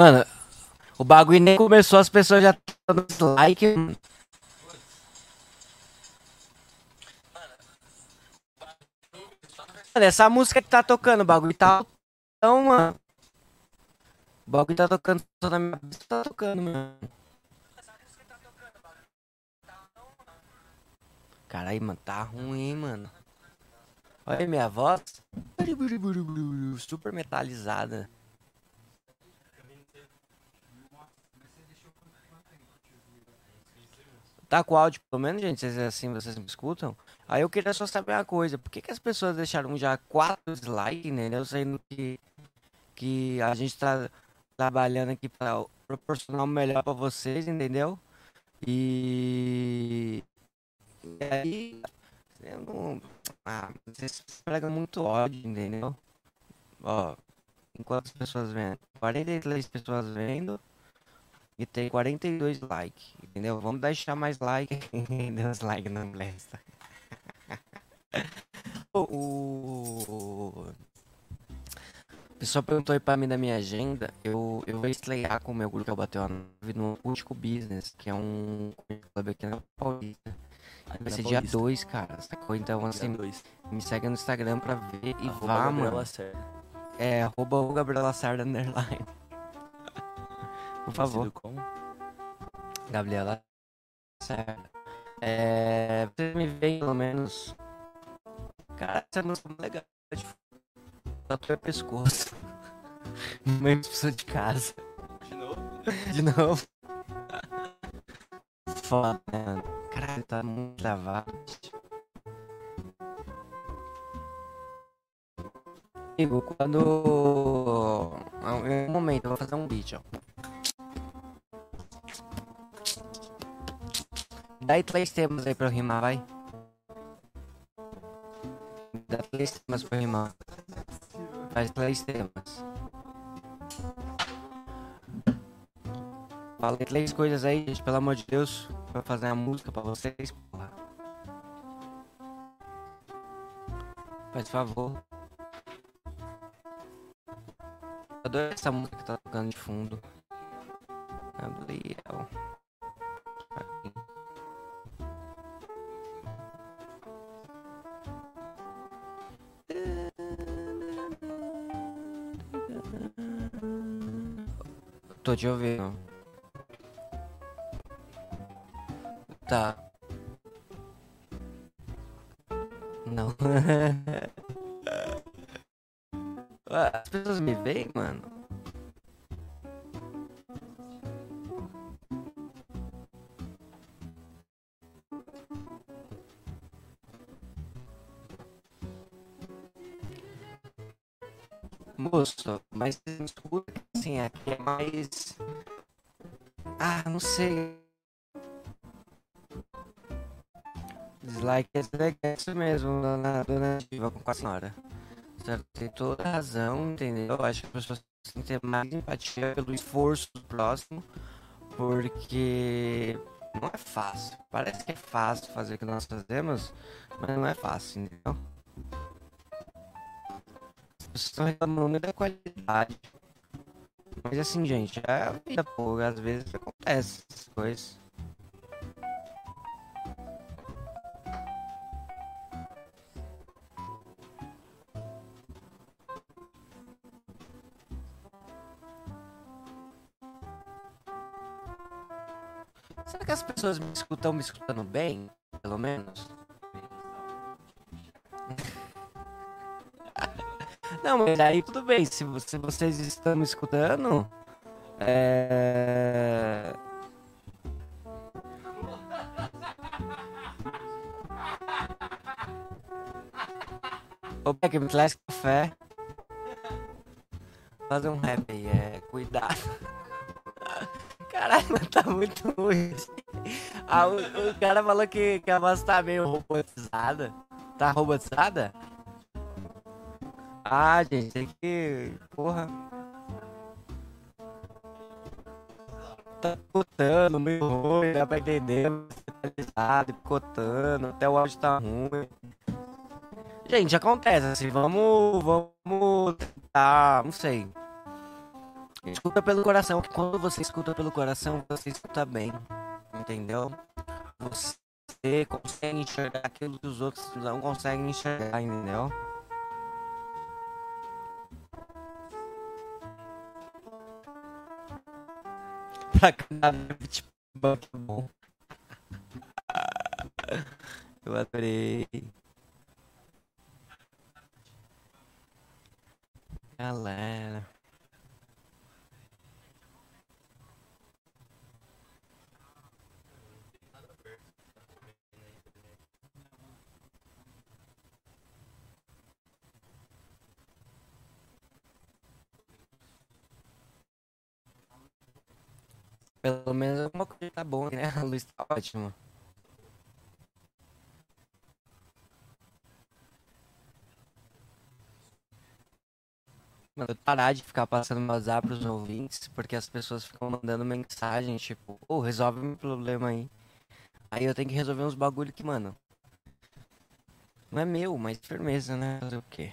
Mano, o bagulho nem começou, as pessoas já estão dando dislike. Mano, essa música que tá tocando, o bagulho tá. Então, mano. O bagulho tá tocando, só na minha tá tocando, mano. Caralho, mano, tá ruim, hein, mano. Olha minha voz. Super metalizada. Tá com áudio, pelo menos, gente, vocês, assim vocês me escutam? Aí eu queria só saber uma coisa, por que, que as pessoas deixaram já quatro dislikes, entendeu? Sendo que, que a gente tá trabalhando aqui pra proporcionar o melhor pra vocês, entendeu? E... e aí, eu não... Ah, vocês pregam muito ódio, entendeu? Ó, enquanto as pessoas vendo, 43 pessoas vendo e tem 42 likes, entendeu? Vamos deixar mais like. Deus like não blesta. o, o... pessoal perguntou aí pra mim da minha agenda. Eu, eu vou estrear com o meu grupo que eu bateu a nave no Último Business, que é um clube aqui na Paulista. Vai ser dia 2, cara. Sacou? Então, assim, dois. me segue no Instagram pra ver e Arroba vá, Gabriela mano. É, arroba o Gabriela Sarda underline. Por favor. Como? Gabriela Sarda. É. Vocês me veem pelo menos. Cara, essa música é muito legal. Tatuei o pescoço. Uma expulsão de casa. De novo? De novo. Foda, mano. Caralho, tá muito travado. Amigo, quando. Ah, Em um momento, eu vou fazer um vídeo. Dá três temas aí pra eu rimar, vai. Dá três temas pra eu rimar. Faz três temas. Falei três coisas aí, gente, pelo amor de Deus, pra fazer uma música pra vocês, porra. Faz favor. Adoro essa música que tá tocando de fundo. Gabriel. Tô te ouvindo. Tá. Não. As pessoas me veem, mano. Ah, não sei. Dislike é isso mesmo, dona, dona Diva com a senhora. Certo, tem toda a razão, entendeu? Eu acho que as pessoas têm que ter mais empatia pelo esforço do próximo, porque não é fácil. Parece que é fácil fazer o que nós fazemos, mas não é fácil, entendeu? As pessoas estão reclamando da qualidade. Mas assim, gente, é a vida, pô, às vezes acontece essas coisas. Será que as pessoas me escutam me escutando bem? Pelo menos? Não, mas aí tudo bem. Se, se vocês estão me escutando. É. Ô, Beck, me traz café. Fazer um rap aí, é. Cuidado. Caralho, tá muito ruim. Ah, o, o cara falou que, que a voz tá meio robotizada. Tá robotizada? Ah, gente, tem que. Porra. Tá picotando, meio ruim, dá pra entender. Centralizado, picotando, até o áudio tá ruim. Gente, acontece assim, vamos. Vamos tentar. Não sei. Escuta pelo coração. Quando você escuta pelo coração, você escuta bem. Entendeu? Você consegue enxergar aquilo que os outros não conseguem enxergar, entendeu? Pra cada tipo bom. Eu adorei. Galera. Pelo menos alguma coisa tá bom, né? A luz tá ótima. Mano, parar de ficar passando WhatsApp pros ouvintes, porque as pessoas ficam mandando mensagem, tipo, ô, oh, resolve meu problema aí. Aí eu tenho que resolver uns bagulho que, mano, não é meu, mas firmeza, né? Fazer o quê?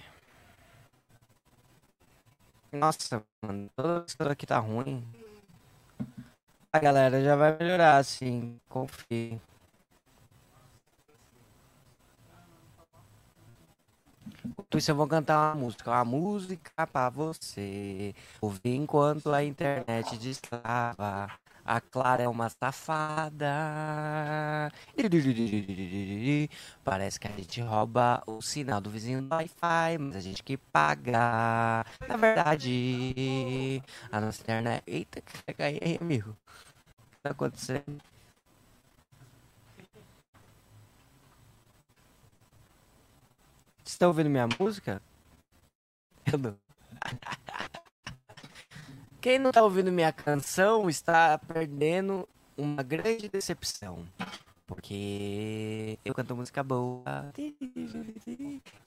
Nossa, mano, toda pessoa aqui tá ruim. Galera já vai melhorar, assim, confio. Enquanto isso, eu vou cantar uma música. Uma música pra você. Ouvir enquanto a internet destrava. A Clara é uma safada. Parece que a gente rouba o sinal do vizinho do Wi-Fi, mas a gente que paga. Na verdade, a nossa internet. Eita, que aí, amigo. O que tá acontecendo? Você está ouvindo minha música? Eu não. Quem não está ouvindo minha canção está perdendo uma grande decepção. Porque eu canto música boa.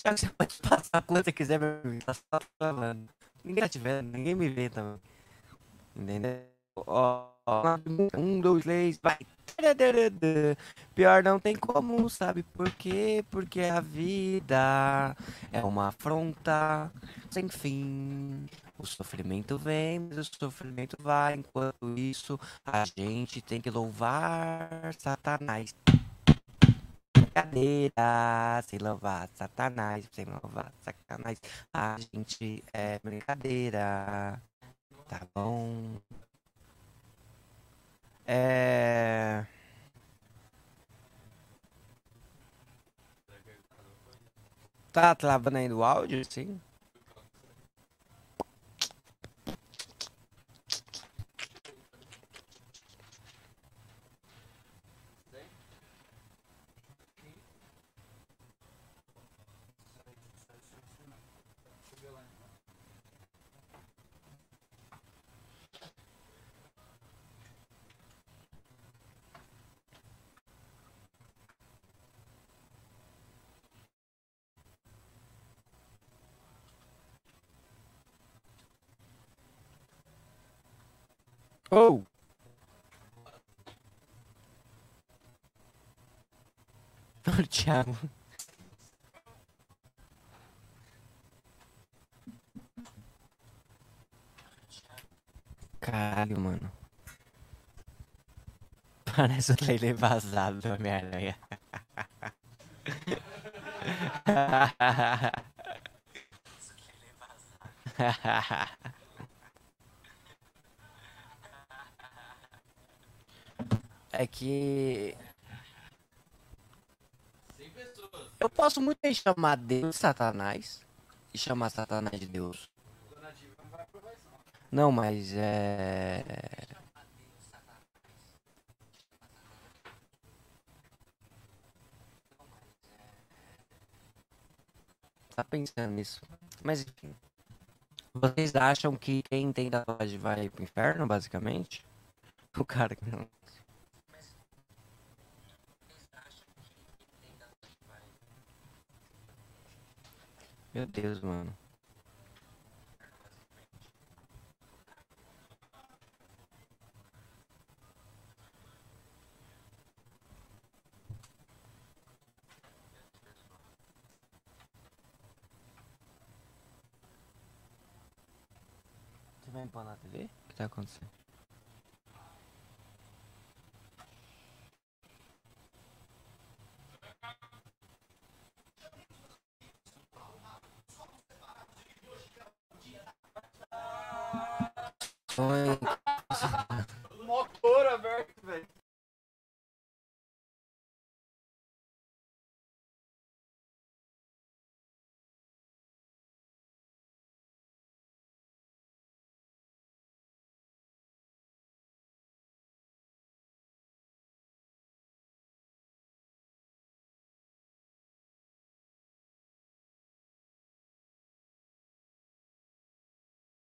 Já que você pode passar quando você quiser pra tá só falando. Ninguém tá te vendo, ninguém me vê também. Entendeu? Ó, um, dois, três, vai. Pior não tem como, sabe por quê? Porque a vida é uma afronta sem fim. O sofrimento vem, mas o sofrimento vai. Enquanto isso, a gente tem que louvar Satanás. Brincadeira, sem louvar Satanás, sem louvar Satanás. A gente é brincadeira, tá bom? É. Tá travando do áudio, sim? Oh! Olha o Thiago. Caralho, mano. Parece o trailer vazado do Homem-Aranha. É que. Eu posso muito bem chamar Deus de Satanás e chamar Satanás de Deus. Não, mas é. Tá pensando nisso. Mas enfim. Vocês acham que quem tem tatuagem vai pro inferno, basicamente? O cara que não. Meu Deus, mano. Você vai impor na TV? O que tá acontecendo?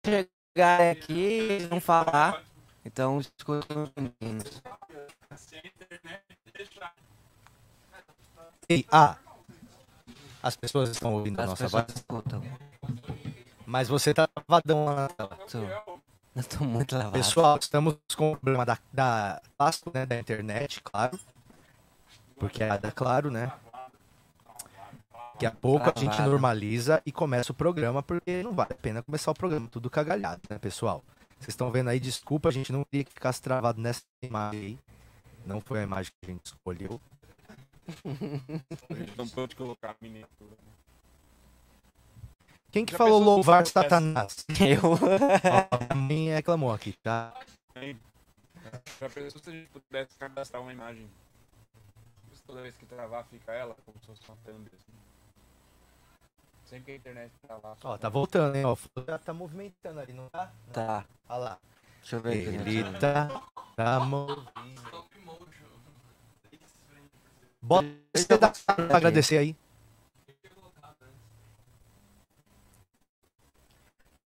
Chegar aqui, eles vão falar. Então escuta os meninos. Ei, ah, as pessoas estão ouvindo a nossa voz, escutam. mas você tá travadão lá na tela. Tô. Eu tô muito lavado. Pessoal, estamos com o problema da, da, né, da internet, claro. Porque é da Claro, né? Daqui a pouco a gente normaliza e começa o programa, porque não vale a pena começar o programa tudo cagalhado, né, pessoal? Vocês estão vendo aí, desculpa, a gente não queria que ficasse travado nessa imagem aí. Não foi a imagem que a gente escolheu. Não pode colocar a miniatura. Quem que Já falou louvar tivesse- Satanás? Eu. Ó, a mãe reclamou aqui, tá? Já pensou se a gente pudesse cadastrar uma imagem? Toda vez que travar, fica ela, como se fosse uma thumb, assim. Sempre que a internet travar. Ó, tá voltando, hein? Ó, já tá movimentando ali, não tá? Tá. Olha lá. Deixa eu ver aqui. Ele né? tá, tá movindo. Bota esse pedaço pra agradecer aí.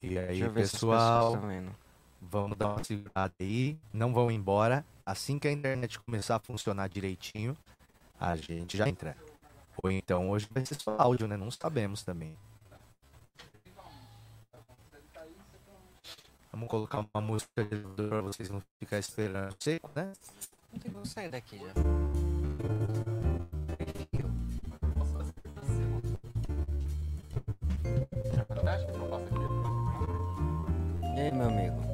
E aí, pessoal, vamos dar uma segurada aí. Não vão embora. Assim que a internet começar a funcionar direitinho, a gente já entra. Ou então hoje vai ser só áudio, né? Não sabemos também. Vamos colocar uma música pra vocês não ficarem esperando seco, né? Não tem como sair daqui já. E aí, meu amigo?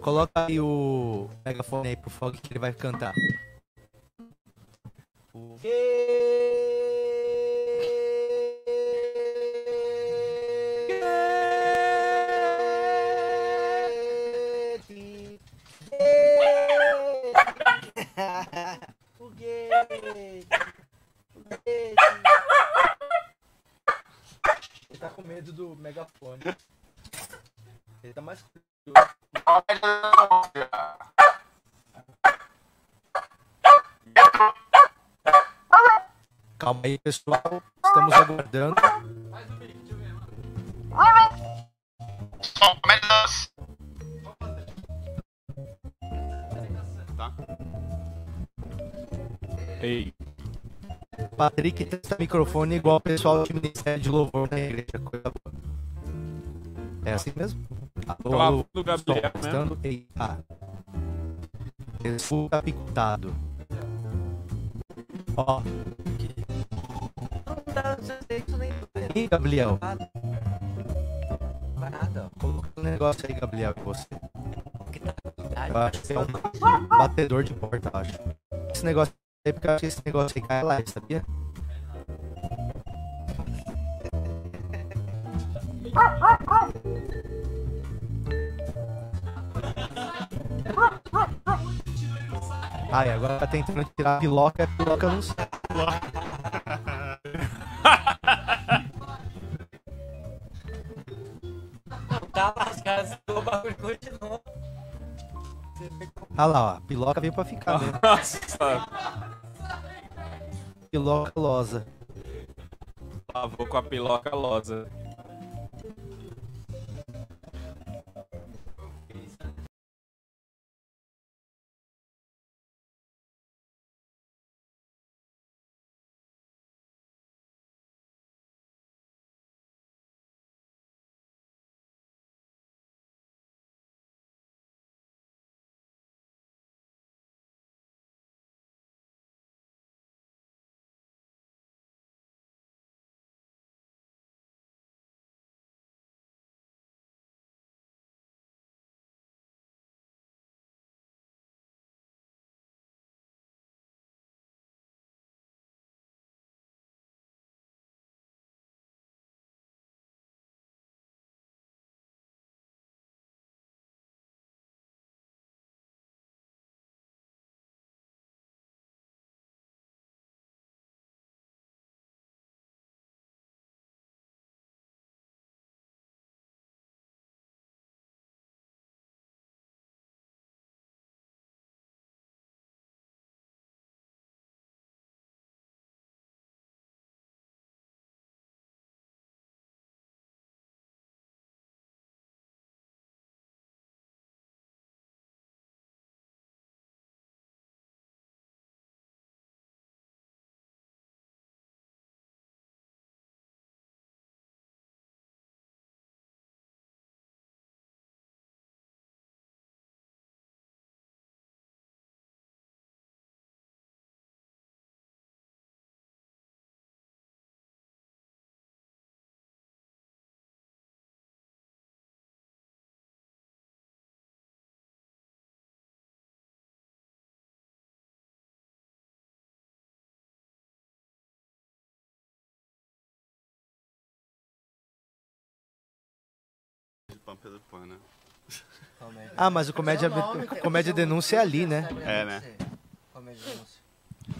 Coloca aí o megafone aí pro Fog que ele vai cantar. O... Ele tá com medo do megafone. Ele tá mais Calma aí, pessoal. Estamos aguardando. Ei, Patrick testa microfone igual o pessoal do Ministério de Louvor na igreja. Coisa boa. É assim mesmo? Alô, alô, do Gabriel, testando. Ei, ah. Escuta picotado. Ó, Não dá, isso nem. e Gabriel? Vai nada, Coloca um negócio aí, Gabriel, em você. Eu acho que é um batedor de porta, eu acho. Esse negócio aí, porque eu acho que esse negócio aí cai lá, sabia? Ai, agora tá tentando tirar a piloca, a piloca não sai. Tá lascado, o bagulho continua. Ah lá, ó, a piloca veio pra ficar mesmo. Nossa, Piloca losa. lavou com a piloca losa. Pedro Pan, né? Ah, mas o comédia, comédia denúncia é ali, né? É, né? Comédia denúncia.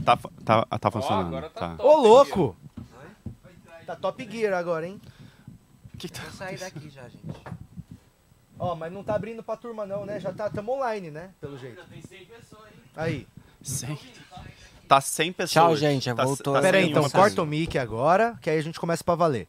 Tá, fa- tá, tá Ó, funcionando. agora tá, tá. top. Ô, louco! Tá Top Gear agora, hein? Que tá- Vou sair daqui já, gente. Ó, mas não tá abrindo pra turma não, né? Já tá, tamo online, né? Pelo jeito. Aí. Cem. Tá 100 pessoas. Tchau, gente, já Tá, voltou. tá Pera aí, então, corta o mic agora, que aí a gente começa pra valer.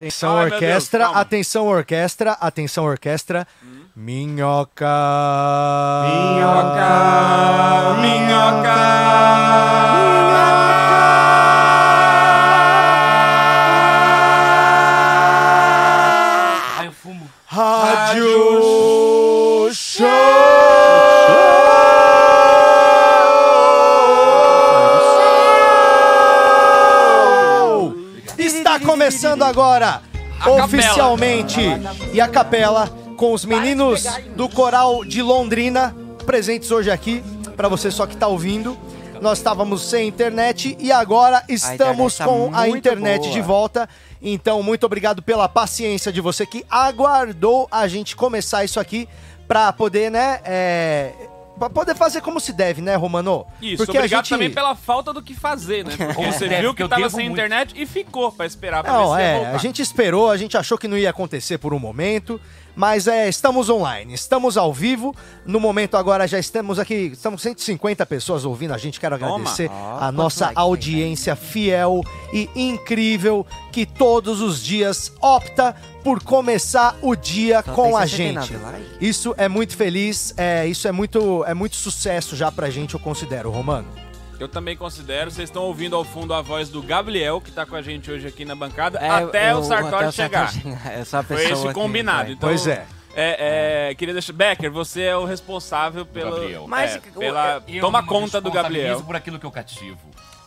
Atenção Ai, orquestra, Deus, atenção orquestra, atenção orquestra. Minhoca. Minhoca, minhoca. Ai, começando agora, oficialmente, e a capela com os meninos do coral de Londrina presentes hoje aqui, para você só que tá ouvindo. Nós estávamos sem internet e agora estamos internet tá com a internet boa. de volta. Então, muito obrigado pela paciência de você que aguardou a gente começar isso aqui para poder, né, é, pra poder fazer como se deve, né, Romano? Isso, Porque a obrigado gente- também pela falta do que fazer, né? Porque você deve, viu que eu tava sem muito. internet e ficou pra esperar pra Não, ver se ia é, voltar. a gente esperou, a gente achou que não ia acontecer por um momento, mas é, estamos online, estamos ao vivo. No momento agora já estamos aqui, estamos 150 pessoas ouvindo a gente. Quero agradecer a nossa audiência fiel e incrível que todos os dias opta por começar o dia Só com a 69 gente. Isso é muito feliz, é, isso é muito, é muito sucesso já pra gente, eu considero, Romano. Eu também considero, vocês estão ouvindo ao fundo a voz do Gabriel, que tá com a gente hoje aqui na bancada, É, até eu- o Sartori até o chegar. chegar. É só a Foi pessoa esse combinado. Então, Pois é. É, é, queria deixar. Becker, você é o responsável pelo. Gabriel. Mas é, pela, Eu toma me conta do Gabriel. por aquilo que eu cativo.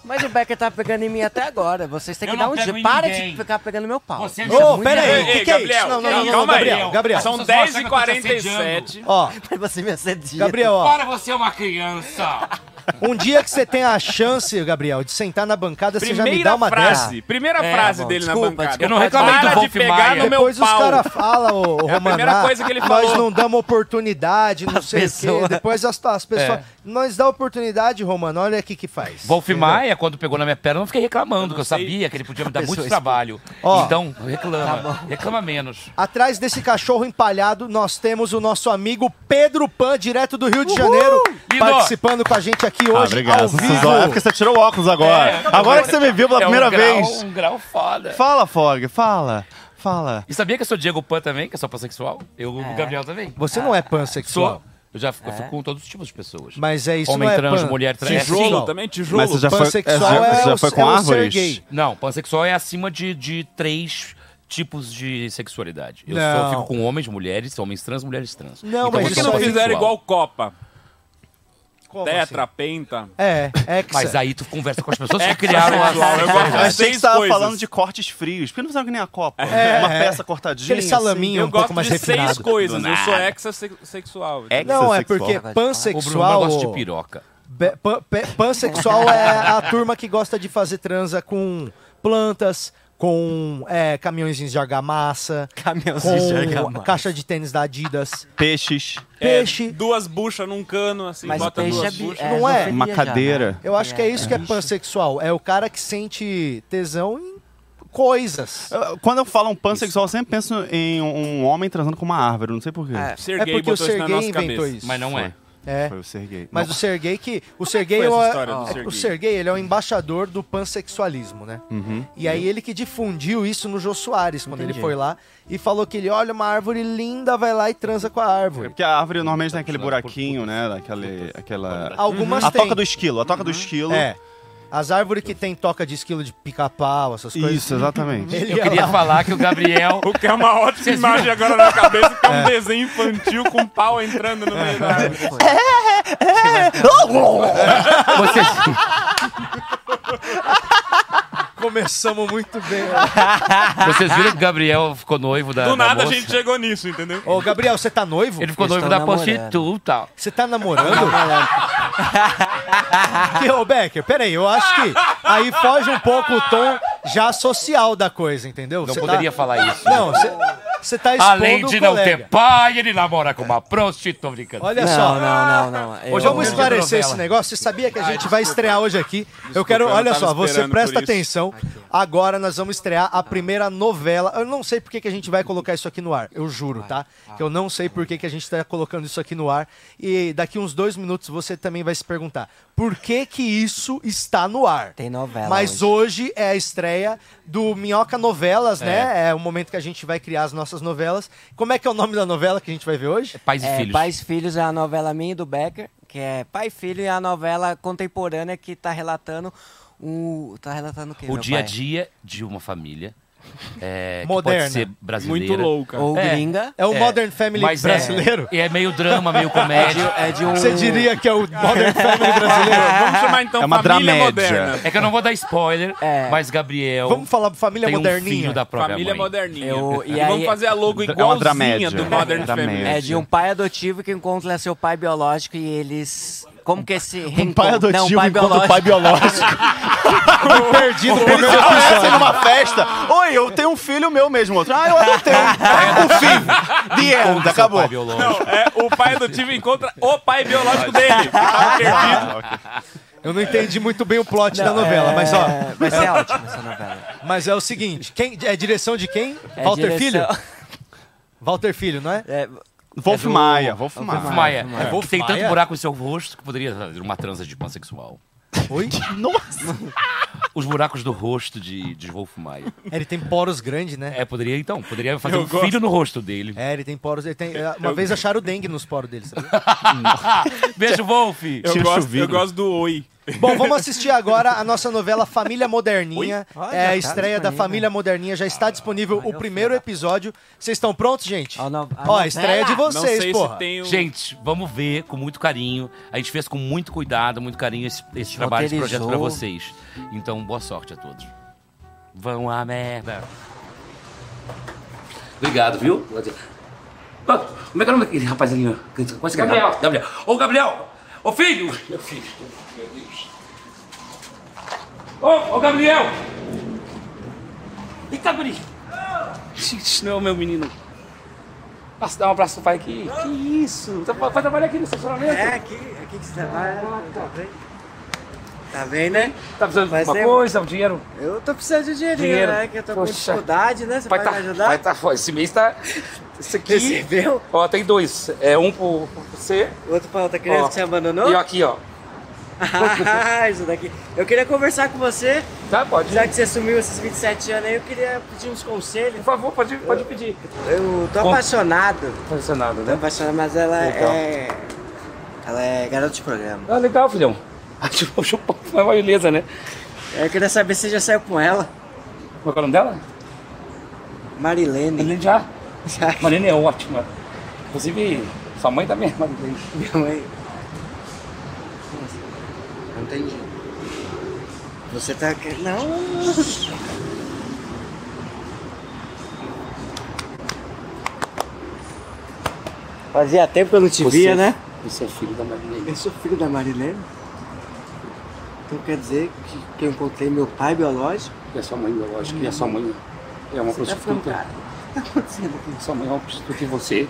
Mas o Becker tá pegando em mim até agora. Vocês têm Eu que dar um dia. Para ninguém. de ficar pegando meu pau. Você é Ô, pera aí, o que, que é isso? Não, não, não, não, calma aí. Gabriel, Gabriel. São Vocês vão achar que eu tô te 10h47. Ó, Mas você me assedia. Gabriel, ó. Ora, você é uma criança! Um dia que você tem a chance, Gabriel, de sentar na bancada, você já me dá uma frase. dessa. Primeira É, frase bom, dele na desculpa, bancada. desculpa. Eu não reclamei do Para de Wolf pegar Maia. no meu Depois os pau. caras falam, ô, ô, É a Romaná, primeira coisa que ele nós falou. não damos oportunidade, não As sei o quê. Depois as, as pessoas... É. Nós dá oportunidade, Romano, olha aqui que faz. Wolf Entendeu? Maia, quando pegou na minha perna, eu não fiquei reclamando, porque eu sabia que ele podia me dar muito trabalho. Ó. então, reclama. reclama menos. Atrás desse cachorro empalhado, nós temos o nosso amigo Pedro Pan, direto do Rio de Janeiro, Lindo. participando com a gente aqui Ah, hoje, obrigado. ao vivo. É porque você tirou o óculos agora. É, agora que você me viu pela É um primeira grau- vez. Um grau foda. Fala, Fog, fala. Fala. E sabia que eu sou Diego Pan também, que eu sou pansexual? Eu, o Gabriel também. Você não é pansexual, Sou. Eu já fico, eu fico com todos os tipos de pessoas. mas é isso Homem não é trans, pan- mulher trans. Tijolo. Tijolo também, tijolo. Mas você já foi, Pansexual é, já, é já o- foi é com ser árvores? gay. Não, pansexual é acima de, de três tipos de sexualidade. Eu Não. só fico com homens, mulheres, homens trans, mulheres trans. Não, Então, mas Por que não fizeram igual Copa? Como Tetra, assim? penta. É, é que Mas aí tu conversa com as pessoas que criaram a... Sexual, eu gosto Eu achei que seis você tava coisas. falando de cortes frios. Por que não fizeram que nem a Copa? É, Uma é. peça cortadinha. Aquele salaminho Eu um pouco gosto mais de refinado. seis coisas. Eu sou. É Não, é porque O Bruno pansexual... gosta de piroca. Pansexual é a turma que gosta de fazer transa com plantas, com é, caminhõezinhos de argamassa, de argamassa. caixa de tênis da Adidas, Peixes, É, peixe. duas buchas num cano, assim, Mas bota peixe duas é, buchas. Não é? zoofilia Uma já, cadeira. né? Eu acho que é isso que é pansexual. É o cara que sente tesão em coisas. Quando eu falo um pansexual, eu sempre penso em um homem transando com uma árvore. Não sei porquê. É. Ser É gay porque o nossa inventou cabeça. isso. Mas não é. É. Foi o Serguei. Mas Não. o Serguei que. O Serguei, foi essa é o- do o- Serguei, ele é o embaixador do pansexualismo, né? Uhum. E aí ele que difundiu isso no Jô Soares, quando ele Entendi. foi lá e falou que ele olha uma árvore linda, vai lá e transa com a É árvore. porque a árvore normalmente tem aquele buraquinho, né? Daquele, aquela... Algumas A têm. toca do esquilo. A toca do esquilo. É. As árvores que tem toca de esquilo de pica-pau, essas coisas. Isso, exatamente. Ele Eu ia queria lá- falar que o Gabriel... O que é uma ótima imagem agora na cabeça, que é um desenho infantil com um pau entrando no meio da árvore. Vocês, Começamos muito bem. vocês viram que o Gabriel ficou noivo da Do da nada a moça? gente chegou nisso, entendeu? Ô, Gabriel, você tá noivo? Ele ficou Estou noivo da namorando. prostituta. Você tá namorando? Que, ô, Becker, peraí, eu acho que aí foge um pouco o tom já social da coisa, entendeu? Não Você poderia tá... falar isso. Não, você- você tá expondo Além de o não colega. ter pai, ele namora com uma prostituta. Brincando. Olha Não, só. não, não, não. Eu- Hoje eu Vamos esclarecer esse negócio. Você sabia que a gente vai estrear hoje aqui? eu quero, eu não olha só, você presta atenção. Agora nós vamos estrear a primeira novela. Eu não sei por que, que a gente vai colocar isso aqui no ar. Eu juro, tá? Que eu não sei por que, que a gente tá colocando isso aqui no ar. E daqui uns dois minutos você também vai se perguntar por que que isso está no ar. Tem novela Mas hoje. hoje é a estreia do Minhoca Novelas, né? É o momento que a gente vai criar as nossas novelas. Como é que é o nome da novela que a gente vai ver hoje? Pais e É, filhos. Pais e Filhos é a novela minha e do Becker, que é Pai e Filho e a novela contemporânea que tá relatando o. Tá relatando o quê? O meu dia a dia de uma família. É, que Moderna. Pode ser brasileira. Muito louca. Ou É. gringa. É o É, Modern Family mas é- brasileiro? É, meio drama, meio comédia. É de um. Você diria que é o Modern Family brasileiro? Vamos chamar então É uma Família dramédia. Moderna. É que eu não vou dar spoiler, É. mas Gabriel Vamos falar família tem um moderninha? filho da própria Família mãe. Moderninha. Eu- e e aí- vamos fazer a logo É igualzinha do Modern. Family. É de um pai adotivo que encontra seu pai biológico e eles. Como que esse Um pai adotivo Não, pai enquanto biológico. pai biológico. Perdi no primeiro episódio. numa festa. Oi, eu tenho um filho meu mesmo. Outro, ah, eu adotei. o fim. The end. Acabou. pai biológico. É, o pai adotivo encontra o pai biológico dele. que tava perdido. Eu não entendi muito bem o plot da novela, mas ó. É, Vai ser ótimo essa novela. Mas é o seguinte, quem, é direção de quem? É Walter direção- Filho? Walter Filho, não é? É, Wolf É do- Maia. Wolf Maia. Wolf Maia. Maia. É, Wolf tem Maia? tanto buraco no seu rosto que poderia fazer uma transa de pansexual. Oi? Nossa. Os buracos do rosto de, de Wolf Maia. É, ele tem poros grandes, né? É, poderia então, poderia fazer Eu um gosto. filho no rosto dele. É, ele tem poros. Ele tem, uma vez acharam dengue nos poros dele, sabe? Beijo, Wolf! Eu gosto, eu gosto do Oi. Bom, vamos assistir agora a nossa novela Família Moderninha. Olha, É a tá estreia da. Família Moderninha. Já está disponível o primeiro episódio. Vocês estão prontos, gente? A no- a Ó, a estreia de vocês, porra. o... Gente, vamos ver com muito carinho. A gente fez com muito cuidado, muito carinho esse, esse trabalho, esse projeto pra Roteirizou. vocês. Então, boa sorte a todos. Vão a merda. Obrigado, viu? Ah, Como é que é o nome daquele rapaz ali? ó? Quase Gabriel. Gabriel. Ô, Gabriel! Ô filho! Meu filho. Ô, ô Gabriel! Eita, guri! Gente, não, meu menino. Posso dar um abraço pro pai aqui? Que isso? Tá- Vai trabalhar aqui no estacionamento? É, aqui, aqui que você trabalha. Tá bem? Tá bem, né? Tá precisando de alguma coisa, um dinheiro? Eu tô precisando de dinheirinho, Dinheiro. né? Que eu tô com Poxa. dificuldade, né? Você Vai pode tá, me ajudar? vai tá, esse mês tá... Esse aqui... Recebeu? Ó, tem dois. É um pro, pro você Outro pra outra criança Ó. que você abandonou? e ó, aqui, ó. Ah, isso daqui. Eu queria conversar com você, Tá, pode. já que você sumiu esses 27 anos aí, eu queria pedir uns conselhos. Por favor, pode, pode pedir. Eu tô Com- apaixonado. Fazer nada, Tô né? apaixonado, mas ela Legal. é. Ela é garota de programa. Ah, legal, filhão. Chupa, uma beleza, né? Eu queria saber se você já saiu com ela. Qual é o nome dela? Marilene. Marilene já. Já. Marilene é ótima. Inclusive, sua mãe também é Marilene. Minha mãe. Entendi. Você tá. Não! Fazia tempo que eu não te Você- via, né? Você é filho da Marilene. Eu sou filho da Marilene. Então quer dizer que, que eu encontrei meu pai biológico? E a sua mãe, biológica, e a sua mãe é uma Você tá prostituta. cara. O que tá acontecendo aqui? Sua mãe é uma prostituta e você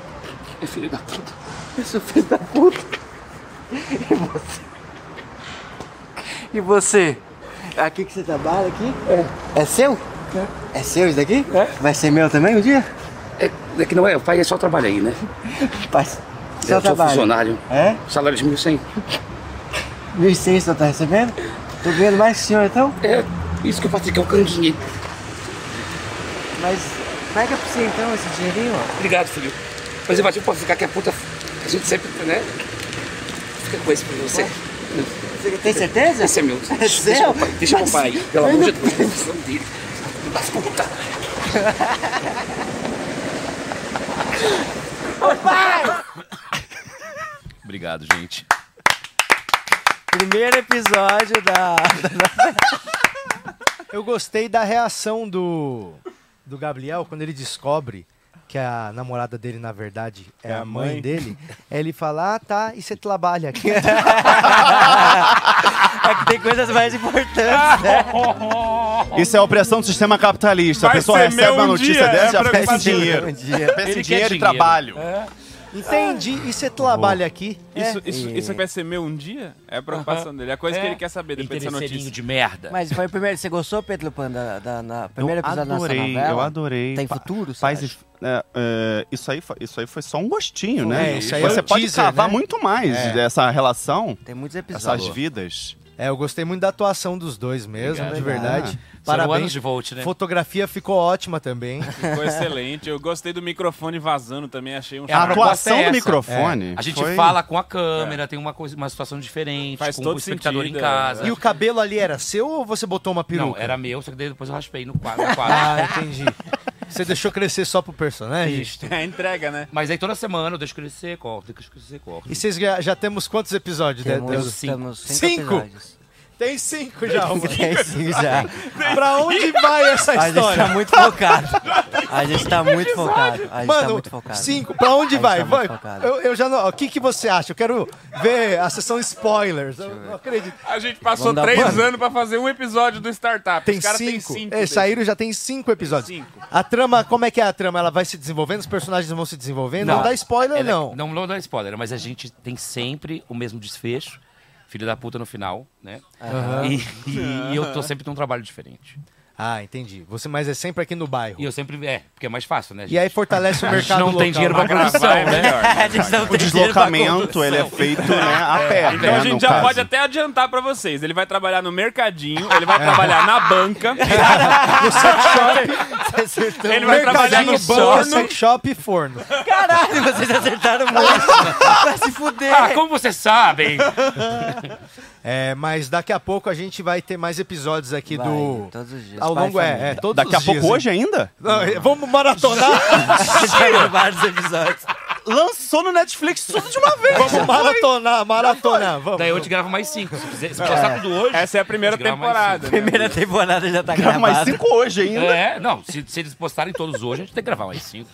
é filho da puta. Eu sou filho da puta. E você? E você? Aqui que você trabalha aqui? É. É seu? É. seu isso daqui? É. Vai ser meu também um dia? É, é que não é, o pai é só trabalho aí, né? Pai, eu seu sou trabalho. funcionário. É? Salário de 1.100. 1.600 o senhor tá recebendo? Tô ganhando mais que o senhor então? É, isso que eu faço aqui é um canudinho. Mas pega pra você então esse dinheirinho, ó. Obrigado, filho. Mas imagina, pode ficar que a puta. A gente sempre, né? Fica com esse pra você. Você tem certeza? Esse é meu. É Deixa seu? meu pai, deixa meu pai aí. Pelo amor de Deus, precisamos dele. Da puta. Obrigado, gente. Primeiro episódio da. Eu gostei da reação do, do Gabriel quando ele descobre que a namorada dele, na verdade, é, a mãe, dele. Aí ele fala, ah, tá, e você trabalha aqui? É que tem coisas mais importantes, né? Isso é opressão do sistema capitalista. Vai a pessoa recebe uma um notícia dia, dessa é e já pensa em dinheiro. Um dia. Pensa em dinheiro e dinheiro. trabalho. Entendi, e você trabalha aqui? Isso, É. isso, E- isso vai ser meu um dia? É a preocupação dele. É a coisa que É. ele quer saber depois dessa notícia. de merda. Mas foi o primeiro. Você gostou, Pedro Pan, da, da, na primeiro eu episódio da nossa adorei, novela? eu adorei. Tem futuro, você Faz, é, é, isso, aí, foi- isso aí foi só um gostinho, né? É, isso aí Você é o pode teaser, cavar né? muito mais É. dessa relação, Tem muitos essas episódios. vidas. É, eu gostei muito da atuação dos dois mesmo, Obrigado. de verdade. Parabéns. de Volt, né? Fotografia ficou ótima também. Ficou excelente. Eu gostei do microfone vazando também, achei um É, A atuação é do microfone. A gente foi- fala com a câmera, tem uma, coisa, uma situação diferente, Faz com todo o espectador sentido, em casa. E o cabelo ali era seu ou você botou uma peruca? Não, era meu, só que daí depois eu raspei no quadro. No quadro. Ah, entendi. Você deixou crescer só pro personagem? Isto. É a entrega, né? Mas aí toda semana eu deixo crescer, corto, deixo crescer, corto. E vocês já, já temos quantos episódios? Temos, Deus? cinco. temos cinco, Cinco? Tem cinco já, mano. Tem sim, já. Pra onde vai essa A gente história? tá muito focado. A gente tá muito focado. A gente tá Mano, muito focado. cinco, pra onde vai? tá vai. Eu, eu já não. O que, que você acha? Eu quero ver a sessão spoilers. Eu não acredito. A gente passou três Mano. anos pra fazer um episódio do Startup. Tem Os caras cinco. têm cinco. É, saíram já tem cinco episódios. cinco. A trama, como é que é a trama? Ela vai se desenvolvendo? Os personagens vão se desenvolvendo? Não, dá spoiler, Ela- não. Não, não dá spoiler, mas a gente tem sempre o mesmo desfecho. Filho da puta no final, né? E, e eu tô sempre num trabalho diferente. Ah, entendi. Você, mas é sempre aqui no bairro. E eu sempre. É, porque é mais fácil, né? E aí fortalece o a gente mercado não local. tem dinheiro pra produção, Gravar é né? gente O deslocamento, ele é feito né, a pé. Então né, a gente no já caso. pode até adiantar pra vocês. Ele vai trabalhar no mercadinho, ele vai trabalhar na banca, Você acertou. ele vai trabalhar no forno. sex shop e forno. Caralho, vocês acertaram muito. Vai se fuder. Ah, como vocês sabem? É, mas daqui a pouco a gente vai ter mais episódios aqui Vai, do. todos os dias. Ao longo, é, é, todos Daqui a os dias, pouco hein? hoje ainda? Não, vamos maratonar? A gente vai ter vários episódios. Lançou no Netflix tudo de uma vez. Vamos maratonar, maratonar. Vamos. Daí eu te gravo mais cinco. Se, quiser, se tudo hoje. Essa é a primeira temporada. cinco. né? Primeira temporada já tá Grava gravada. mais cinco hoje ainda. É, não, se, se eles postarem todos hoje, a gente tem que gravar mais cinco.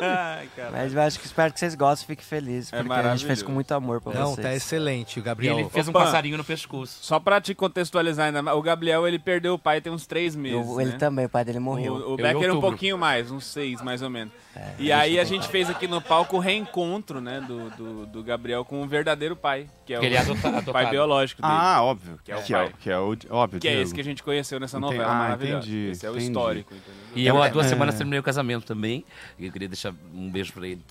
Ai, cara. Mas eu acho que espero que vocês gostem, fiquem felizes. É Porque a gente fez com muito amor pra Não, vocês. tá excelente, o E Gabriel. ele fez um Opa. passarinho no pescoço. Só pra te contextualizar ainda mais, o Gabriel ele perdeu o pai tem uns três meses. Eu- ele né? também, o pai dele morreu. O, o Becker um pouquinho mais, uns seis mais ou menos. E aí a gente fez aqui no palco o reencontro, né, do, do, do Gabriel com o verdadeiro pai, que é o ele é adota- pai adotado. biológico dele. Ah, óbvio. Que é o que, é, pai. o- que é o óbvio. que é esse que a gente conheceu nessa Entendi. novela Ah, maravilhosa. entendi, Esse é o entendi. histórico, entendeu? E eu há duas É. semanas terminei o casamento também. E eu queria deixar um beijo pra ele.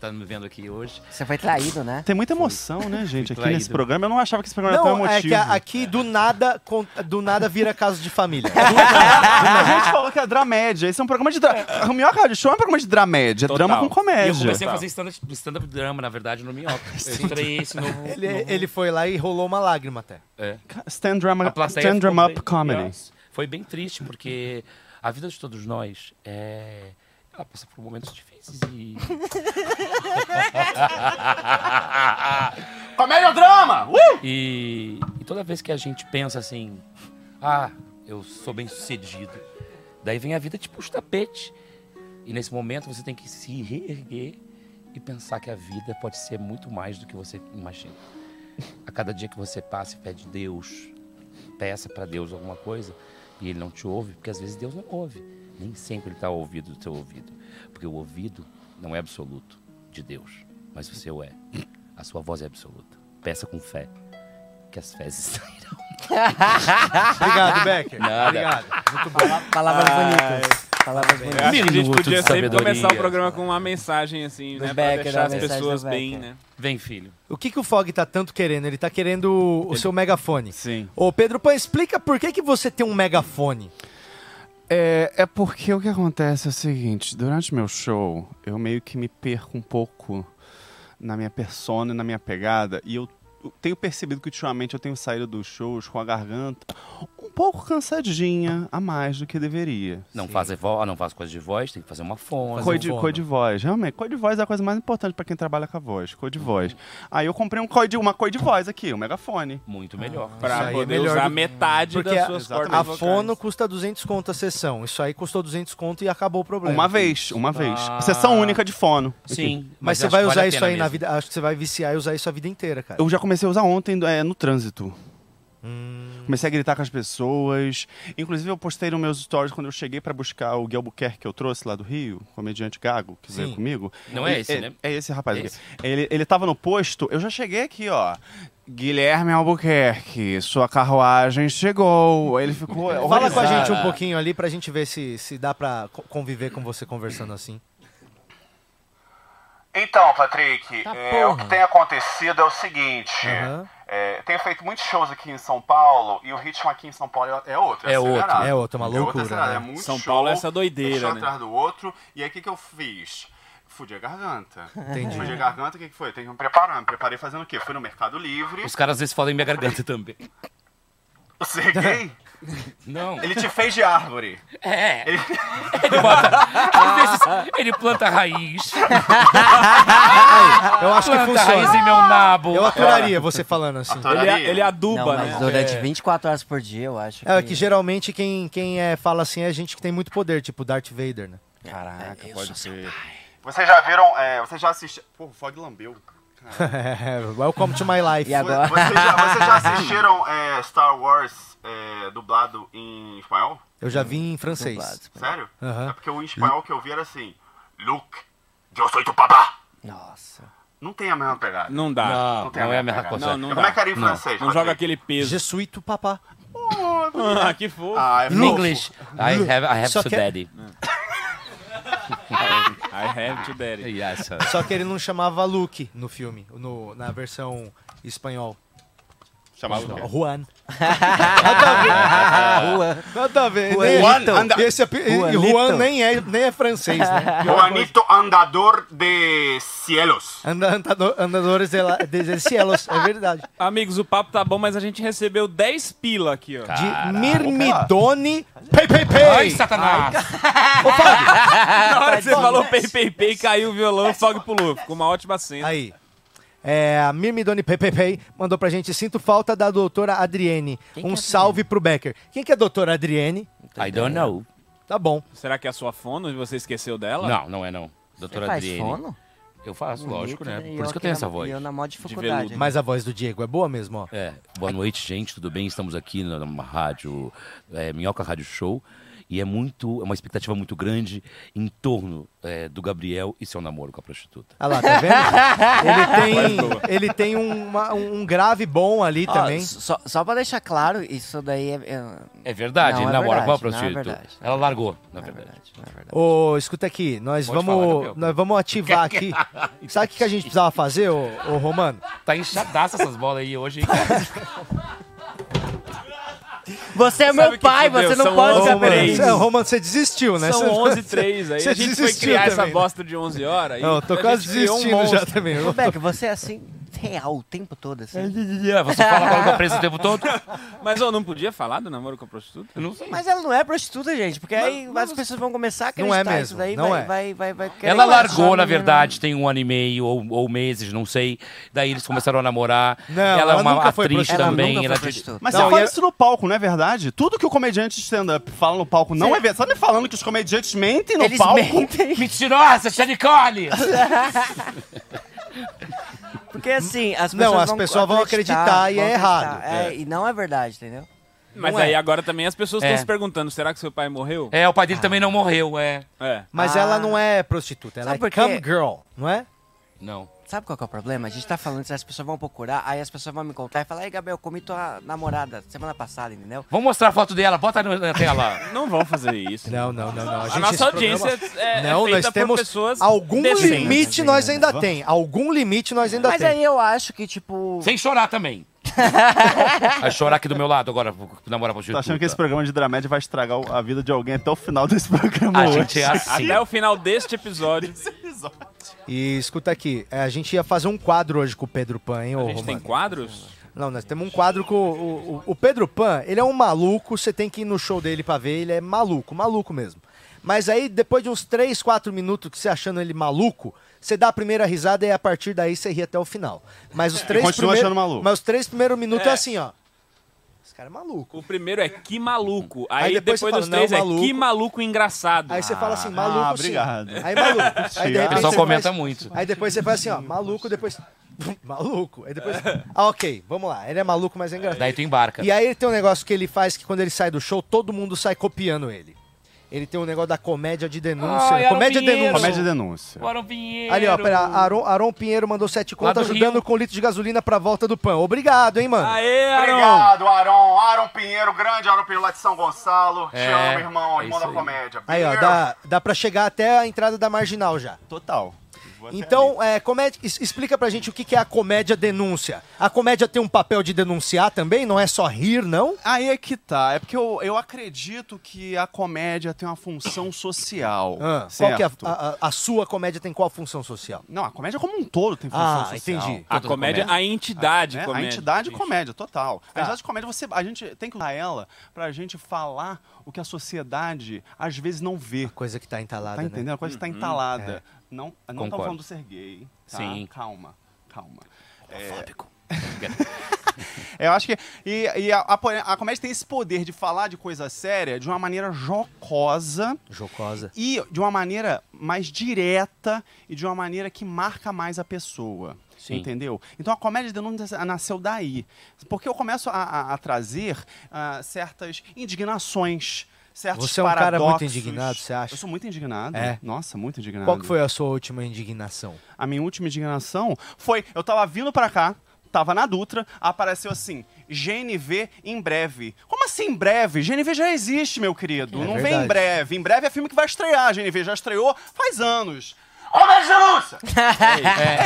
Tá me vendo aqui hoje. Você foi traído, né? Tem muita emoção, né, gente, aqui nesse programa. Eu não achava que esse programa era tão Não, é emotivo. que a- aqui do nada, do nada vira caso de família. A gente falou que é dramédia. Esse é um programa de drama. O Minhoca Rádio Show é um programa de dramédia. É Total. drama com comédia. eu comecei a Total. fazer stand-up stand drama, na verdade, no Minhoca. Eu estreiei esse novo. Ele, novo- ele foi lá e rolou uma lágrima até. é. Stand drama, A stand drama bem- up comedy. Yes. Foi bem triste, porque a vida de todos nós é. Ela passa por momentos difíceis e. Comédia ou drama? Uh! e. E toda vez que a gente pensa assim, ah, eu sou bem sucedido, daí vem a vida te puxa o tapete. E nesse momento você tem que se reerguer e pensar que a vida pode ser muito mais do que você imagina. A cada dia que você passa e pede Deus, peça para Deus alguma coisa e ele não te ouve, porque às vezes Deus não ouve. Nem sempre ele está ao ouvido do teu ouvido. Porque o ouvido não é absoluto de Deus, mas o seu é. A sua voz é absoluta. Peça com fé, que as fezes sairão. Obrigado, Becker. Nada. Obrigado. Muito bom. Palavras bonitas. Palavras bonitas. acho que a gente podia sempre começar o programa com uma mensagem assim, Do né? Pra Becker, deixar a as pessoas bem, né? Vem, filho. O que, que o Fog tá tanto querendo? Ele tá querendo o seu megafone. Sim. Ô, Pedro Pan, explica por que, que você tem um megafone. É, é porque o que acontece é o seguinte: durante meu show, eu meio que me perco um pouco na minha persona e na minha pegada. E eu tenho percebido que ultimamente eu tenho saído dos shows com a garganta um pouco cansadinha a mais do que deveria. Não faz, vo não faz coisa de voz, tem que fazer uma fone. Fazer Cor um de, fono. cor de voz, realmente. Cor de voz é a coisa mais importante pra quem trabalha com a voz. Cor de voz. Aí eu comprei um cor de, uma cor de voz aqui, um megafone. Muito melhor. Isso Pra é poder melhor usar do- metade Porque das a, suas cordas a vocais. fono custa 200 conto a sessão. Isso aí custou 200 conto e acabou o problema. Uma vez, uma vez. Ah. Sessão única de fono. Sim. Mas, você acho vai usar vale a isso aí na mesmo. vida. Acho que você vai viciar e usar isso a vida inteira, cara. Eu já comecei a usar ontem é, no trânsito. Hum. Comecei a gritar com as pessoas. Inclusive, eu postei nos meus stories quando eu cheguei pra buscar o Gui Albuquerque que eu trouxe lá do Rio, comediante gago, que Sim. veio comigo. Não é esse, é, né? É esse rapaz Esse? aqui. Ele, ele tava no posto, eu já cheguei aqui, ó. Guilherme Albuquerque, sua carruagem chegou. Ele ficou. Fala com a gente um pouquinho ali pra gente ver se, se dá pra co- conviver com você conversando assim. Então, Patrick, Tá é, o que tem acontecido é o seguinte. Aham. é, tenho feito muitos shows aqui em São Paulo e o ritmo aqui em São Paulo é, é outro. É outro. acelerado. É outro, é uma outra loucura, acelerada, né? É muito São show, Paulo é essa um doideira, show né? atrás do outro. E aí o que, que eu fiz? Fudi a garganta. Entendi. Fudi a garganta, o que, que foi? Tem que me preparar. Me preparei fazendo o quê? Fui no Mercado Livre. Os caras às vezes fodem minha garganta também. Você é gay? Não. Ele te fez de árvore. É. Ele bota. Às vezes ele planta raiz. Eu acho que Planta raiz em funciona. meu nabo. Eu aturaria você falando assim. Ele, ele aduba, Não, mas né? durante 24 horas por dia, eu acho. É que geralmente quem, quem é, fala assim é gente que tem muito poder, tipo Darth Vader, né? Caraca, eu pode ser. Vocês já viram, é, vocês já assistiram... Pô, o Fog lambeu. Welcome to my life. E agora? Vocês já, vocês já assistiram é, Star Wars é, dublado em espanhol? Eu já vi em francês. Dublado. Sério? É porque o espanhol que eu vi era assim: Luke, eu sou tu papá. Nossa. Não tem a mesma pegada. Não dá. Não, tem a não é a mesma coisa. Não, não Como dá. é que era em Não. francês? Não joga aquele peso. Jesuíto papá. Ah, que fofo. Ah, é In. English, I have, I have Só to que- daddy. I have to daddy. Yes, sir. Só que ele não chamava Luke no filme, no, na versão espanhol. Chamava Juan. Nada a ver. Nem- Juan anda- Esse e Juanito. Juan nem é, nem é francês, né? Juanito Andador de Cielos. Anda- andador- andadores de, la, de cielos, é verdade. Amigos, o papo tá bom, mas a gente recebeu 10 pila aqui, ó. De Mirmidone Pay Pay Pay. Ai, Satanás! Na hora que você falou pei, pei, pei, caiu o violão, fogo pulou. Ficou uma ótima cena. Aí. É, a Mirmidone Pei mandou pra gente, sinto falta da doutora Adriene. Quem um é salve pro Becker. Quem que é a doutora Adriene? I don't know. Tá bom. Será que é a sua fono e você esqueceu dela? Não, não é não. Você Doutora faz Adriene. fono? Eu faço, lógico, né? e Por isso que eu tenho na- essa voz. E eu na maior dificuldade. né? Mas a voz do Diego é boa mesmo, ó. É, boa noite, gente, tudo bem? Estamos aqui na- numa rádio, é, Minhoca Rádio Show, e é muito, é uma expectativa muito grande em torno é, do Gabriel e seu namoro com a prostituta. Olha lá, tá vendo? ele tem, ele tem uma- um grave bom ali também. Só, só pra deixar claro, isso daí é. é- É verdade, Não, ele é namora com a verdade, não é prostituta. verdade. Ela largou, na não é verdade. verdade, é verdade. Ô, escuta aqui, nós Pode vamos, falar, Gabriel. nós vamos ativar aqui. Sabe o que que a gente precisava fazer, ô, ô Romano? Tá inchadaça essas bolas aí hoje, hein? Você é Sabe meu que pai, fudeu? você não São pode ficar três. você, Romano, você desistiu, né? São Você- 11 h 3 aí. Você a gente foi desistiu criar essa também, né? bosta de 11 horas. Não, eu tô a quase gente criou um desistindo já monstro. também. Ô, Beck, você é assim, real, o tempo todo, assim. Você fala com a presa o tempo todo? Mas eu não podia falar do namoro com a prostituta? Eu não sei. Mas ela não é prostituta, gente, porque aí as pessoas vão começar a Não é acreditar mesmo, isso daí, não vai, é. vai, vai, vai querer Ela largou, a na verdade, tem um ano e meio ou, ou meses, não sei. Daí eles começaram a namorar. Não, ela, ela é uma nunca foi atriz prostituta. Ela também. nunca ela foi diz- prostituta. Mas Não, você fala é- isso no palco, não é verdade? Tudo que o comediante stand-up fala no palco não é verdade. Você tá me falando que os comediantes mentem no Eles palco? mentem. Mentirosa, Xanicole! Porque assim, as pessoas Não, as vão pessoas vão acreditar e vão é acreditar. errado. É, E não é verdade, entendeu? Mas Não é. aí agora também as pessoas estão É. se perguntando, será que seu pai morreu? É, o pai dele também não morreu, é. É. Mas Ah. ela não é prostituta, ela Sabe é por quê? cam girl, não é? Não. Sabe qual que é o problema? A gente tá falando isso, as pessoas vão procurar, aí as pessoas vão me contar e falar, ei, Gabriel, comi tua namorada semana passada, entendeu? Vamos mostrar a foto dela, bota na na tela. Não vão fazer isso. Não, não, não, não. A gente, nossa esse audiência programa- é, é Não, feita nós temos pessoas algum decentes. limite nós ainda tem. Algum limite nós ainda Mas tem. aí eu acho que, tipo... Sem chorar também. Vai chorar aqui do meu lado agora, namorar com a Tô achando que esse programa de dramédia vai estragar a vida de alguém até o final desse programa A hoje. gente é assim. Até o final deste episódio. E escuta aqui, é, a gente ia fazer um quadro hoje com o Pedro Pan, hein, ô A gente tem Romano? quadros? Não, nós temos um quadro com o, o, o Pedro Pan, ele é um maluco, você tem que ir no show dele pra ver, ele é maluco, maluco mesmo. Mas aí, depois de uns 3, 4 minutos que você achando ele maluco, você dá a primeira risada e a partir daí você ri até o final. Mas os três continua primeiros. achando maluco. Mas os três primeiros minutos é, É. assim, ó. Esse cara é maluco. O primeiro é que maluco. Aí, Aí depois depois, você dos fala, três é maluco. que maluco engraçado. Aí você fala assim, maluco ah, sim. obrigado. Aí maluco. Aí de O pessoal comenta faz- muito. Aí depois você faz assim, ó, maluco, depois. maluco. Aí depois. Ah, ok, vamos lá. Ele é maluco, mas é engraçado. Daí tu embarca. E aí ele tem um negócio que ele faz que quando ele sai do show, todo mundo sai copiando ele. Ele tem um negócio da comédia de denúncia. Ai, comédia Pinheiro. denúncia. Comédia e denúncia. Bora, Pinheiro. Ali, ó, pera, Aron, Aron Pinheiro mandou sete contas do ajudando Rio. com litro de gasolina pra volta do pão. Obrigado, hein, mano. Aê, Aaron! Obrigado, Aron. Aron Pinheiro, grande Aron Pinheiro lá de São Gonçalo. Te É, amo, irmão, é irmão da aí. comédia. Aí, ó, Pinheiro. dá, dá pra chegar até a entrada da marginal já. Total. Então, é, comédia, explica pra gente o que que é a comédia denúncia. A comédia tem um papel de denunciar também? Não é só rir, não? Aí é que tá. É porque eu, eu acredito que a comédia tem uma função social. Ah, qual que é a, a- a sua comédia tem qual função social? Não, a comédia como um todo tem função Ah, social. entendi. A comédia, comédia. a entidade né? comédia. A entidade Gente. comédia, total. Tá. A entidade comédia, você, a gente tem que usar ela pra gente falar o que a sociedade às vezes não vê. Coisa que tá entalada, Tá né? entendendo? A coisa está entalada. Não, não Concordo. falando do ser gay. Tá? Sim. Calma, calma. Fóbico. Eu acho que. E, e a, a, a comédia tem esse poder de falar de coisa séria de uma maneira jocosa Jocosa. e de uma maneira mais direta e de uma maneira que marca mais a pessoa. Sim. Entendeu? Então a comédia de denúncia nasceu daí. Porque eu começo a, a- a trazer ah, certas indignações. Certos Você é um cara muito paradoxos. indignado, você acha? Eu sou muito indignado. É? Nossa, muito indignado. Qual que foi a sua última indignação? A minha última indignação foi, eu tava vindo pra cá, tava na Dutra, apareceu assim, GNV em breve. Como assim em breve? GNV já existe, meu querido. É Não vem verdade. em breve. Em breve é filme que vai estrear. GNV já estreou faz anos. Comédia denúncia!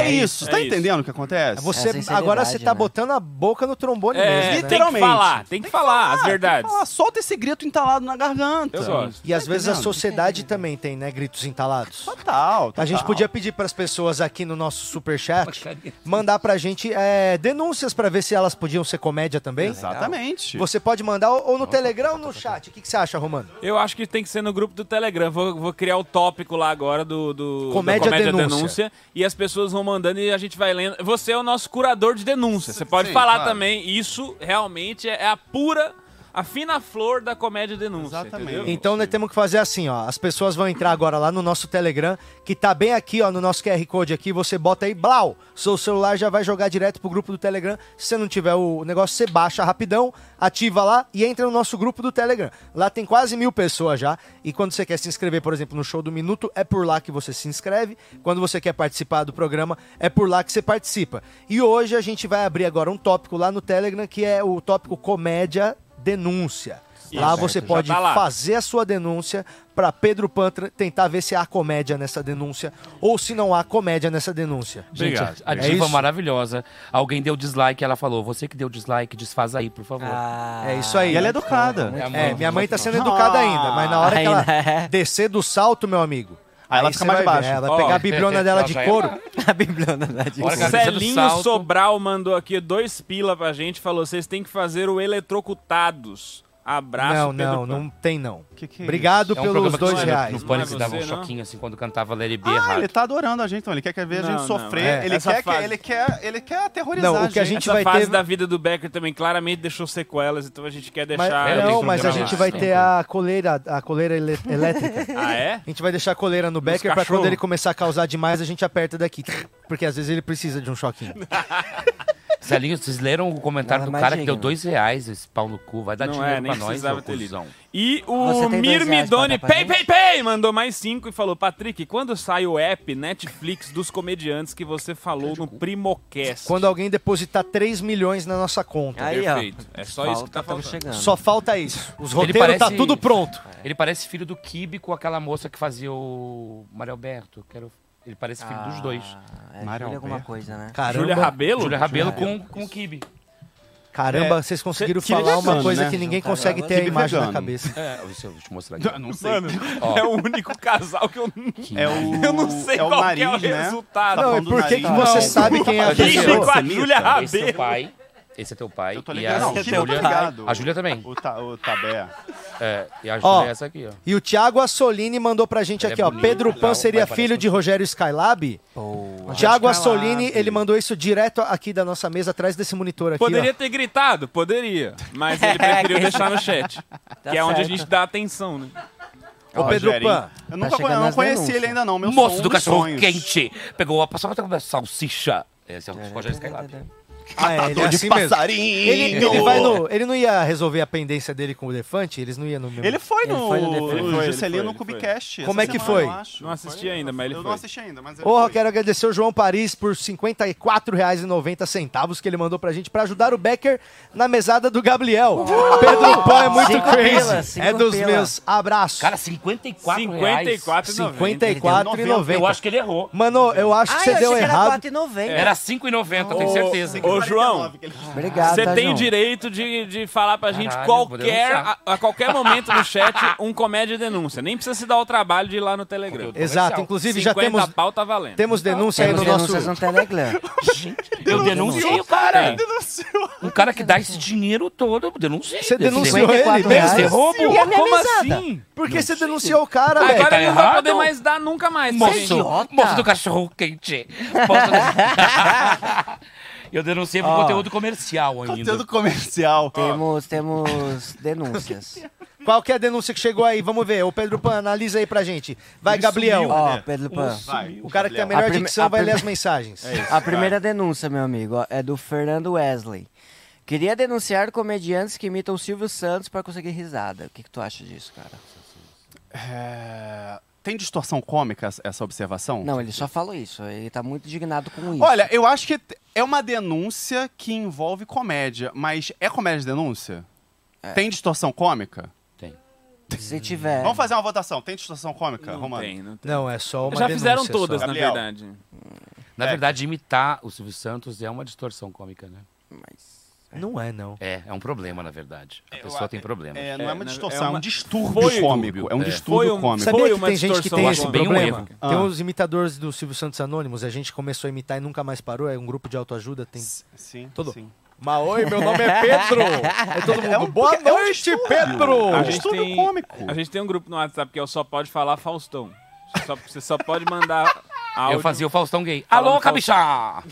É, É, isso, tá é entendendo o que acontece? Você, É a agora você tá né? botando a boca no trombone É, mesmo. né? tem que Literalmente. falar, tem que falar as verdades. fala, solta esse grito entalado na garganta. Eu gosto. E às Tá vezes a entendendo? sociedade também tem, né? Gritos entalados. Total, total. A gente podia pedir para as pessoas aqui no nosso superchat mandar pra gente é, denúncias pra ver se elas podiam ser comédia também. Exatamente. Você pode mandar ou no Telegram ou no chat. O que, que você acha, Romano? Eu acho que tem que ser no grupo do Telegram. Vou, vou criar o tópico lá agora do, do Comédia da comédia denúncia. denúncia. E as pessoas vão mandando e a gente vai lendo. Você é o nosso curador de denúncia. Você pode Sim, falar claro. também. Isso realmente é a pura, a fina flor da comédia denúncia. Exatamente. entendeu? Então nós temos que fazer assim, ó. As pessoas vão entrar agora lá no nosso Telegram, que tá bem aqui, ó, no nosso QR Code aqui. Você bota aí, blau, seu celular já vai jogar direto pro grupo do Telegram. Se você não tiver o negócio, você baixa rapidão, ativa lá e entra no nosso grupo do Telegram. Lá tem quase mil pessoas já. E quando você quer se inscrever, por exemplo, no show do Minuto, é por lá que você se inscreve. Quando você quer participar do programa, é por lá que você participa. E hoje a gente vai abrir agora um tópico lá no Telegram, que é o tópico Comédia Denúncia. Lá Isso, você já pode tá lá. fazer a sua denúncia para Pedro Pantra tentar ver se há comédia nessa denúncia ou se não há comédia nessa denúncia. Gente, Obrigado. a É diva isso? maravilhosa. Alguém deu dislike, ela falou: Você que deu dislike, desfaz aí, por favor. É isso aí. E ela é educada. É, É, minha mãe tá sendo Ah. educada ainda, mas na hora que ela é. descer do salto, meu amigo. Aí ela fica mais baixa. Ela vai pegar a bibliona dela ela de couro. A Bibliona cara. Descer do Celinho. Sobral mandou aqui dois pila pra gente. Falou: vocês têm que fazer o Eletrocutados. Abraço, Não, Pedro não, Pan. não tem não. Que que é Obrigado É um pelos programa que dois tinha reais. No Pânico Não é dava um você, não? choquinho assim quando cantava It Be Ah, ele tá adorando a gente, então. Ele quer ver a gente Não, não, sofrer. é. ele, Essa quer que, fase- ele, quer, ele quer aterrorizar Não, o que a gente. Essa vai fase ter- da vida do Becker também claramente deixou sequelas, então a gente quer Mas, deixar. É, eu não, mas a gente vai ter a coleira, a coleira ele- elétrica. Ah, é? A gente vai deixar a coleira no Becker pra cachorro. quando ele começar a causar demais, a gente aperta daqui. Porque às vezes ele precisa de um choquinho. Celinho, vocês leram o comentário Nada do cara que deu dois reais, esse pau no cu, vai dar Não dinheiro é, pra nós, meu cuzão. E o dar Pay Pay Pay mandou mais cinco e falou: Patrick, quando sai o app Netflix dos comediantes que você falou no Primocast? Quando alguém depositar 3 milhões na nossa conta. Aí, ó. Perfeito. É só isso que tá faltando. chegando. Só falta isso. Os Ele roteiros tá parece- tudo pronto. Ele parece filho do Kibe com aquela moça que fazia o Mário Alberto. Quero... Ele parece filho dos dois. É, Mário Júlia alguma Alberto. coisa, né? Caramba, Júlia Rabelo? Júlia Rabelo com, com o Kibe. caramba, vocês conseguiram que falar uma vegano, coisa né? que ninguém Não, consegue ter a imagem na vegano. cabeça. É, deixa eu te mostrar aqui. Não sei. Mano, é o único casal que eu, É o, eu não sei é o qual que é o né? resultado. Tá Não, e falando do por que, que nariz. você Não. sabe quem é a Kibe pessoa? com a? Júlia Esse é Rabelo. teu pai. Esse é teu pai. Eu tô e ligado. a Não, eu Júlia. ligado. A Júlia também. O, ta, o Tabé. É, e a Ó, Júlia é essa aqui, ó. E o Thiago Assolini mandou pra gente Ele é aqui, ó. bonito, Pedro Pan seria filho de Rogério Skylab? Boa. Thiago Skylab. Assolini, ele mandou isso direto aqui da nossa mesa, atrás desse monitor aqui, Poderia ó. ter gritado? Poderia. Mas ele preferiu deixar no chat. Tá que é onde a gente dá atenção, né? Ô, Pedro Rogerinho. Pan, Eu, nunca, chegando eu não conheci ele ainda não. Meu Moço do cachorro sonhos. quente. Pegou a passava da salsicha. Esse é o Rogério Skylab. Ah, é, ele é de assim mesmo. passarinho. Ele, ele vai no, ele não ia resolver a pendência dele com o Elefante? Eles não iam no mesmo... Ele foi Ele no, foi no Defende. Ele foi, Juscelino no Cubicast. Como é que semana, foi? eu. Não assisti ainda, mas ele Eu foi. não assisti ainda, mas ele Porra, foi. quero agradecer o João Paris por R$ 54,90 que ele mandou pra gente pra ajudar o Becker na mesada do Gabriel. Pedro Pan é muito Cinco crazy. cinco é dos pila. meus abraços. Cara, 54 reais. 54 54,90. Eu acho que ele errou. Mano, eu acho que Ah, você eu deu errado. era 4,90. Era 5,90, tenho certeza. Ô, João, Obrigado, você tá, tem João? o direito de, de falar pra gente Caralho, qualquer, a, a qualquer momento no chat um comédia denúncia. Nem precisa se dar o trabalho de ir lá no Telegram. Exato, comercial. inclusive já 50 temos, pau tá valendo. temos denúncia aí Temos no nosso... denúncias no Telegram. Eu denunciei o cara. Tem. Um cara que dá esse dinheiro todo, eu denunciei. Você denunciou ele 54 mesmo? Deve ser roubo. E a minha Como mesada? assim? Por que você denunciou o cara, velho? Agora tá ele não vai errado? poder mais dar nunca mais. Moço, moço do cachorro quente. Moço do... Eu denunciei por Ó. conteúdo comercial ainda. Conteúdo comercial. Temos, temos denúncias. Qual que é a denúncia que chegou aí? Vamos ver. O Pedro Pan, analisa aí pra gente. Vai, Ele Gabriel. sumiu. Ó, É. Pedro Pan. Vai. O cara que tem a Gabriel. melhor A prime- dicção a vai ler prime- as mensagens. A primeira denúncia, meu amigo, ó, é do Fernando Wesley. Queria denunciar comediantes que imitam o Silvio Santos pra conseguir risada. O que, que tu acha disso, cara? É, Tem distorção cômica essa- observação? Não, ele só falou isso. Ele tá muito indignado com isso. Olha, eu acho que é uma denúncia que envolve comédia, mas é comédia de denúncia? É. Tem distorção cômica? Tem. Se tiver. Vamos fazer uma votação. Tem distorção cômica, Não Romano? tem, não tem. Não, é só uma Já fizeram todas, só. na Gabriel. verdade. Na É. verdade, imitar o Silvio Santos é uma distorção cômica, né? Mas... Não é, não. É, é um problema, na verdade. A Eu pessoa tem problema. É, não é, É, uma na- distorção, é, é uma- um distúrbio Foi- cômico. É um É. distúrbio Foi um- cômico. Sabia Foi que tem gente que tem esse um problema? erro. Tem Ah. os imitadores do Silvio Santos Anônimos, a gente começou a imitar e nunca mais parou, é um grupo de autoajuda, tem... Sim, Todo- sim. Mas oi, meu nome é Pedro! É todo mundo, É um- boa é um noite, distúrbio. Pedro! A Um gente tem- cômico. A gente tem um grupo no WhatsApp que é o Só Pode Falar Faustão. Só, você só pode mandar áudio. Eu fazia o Faustão gay. Alô, Faustão. cabichá!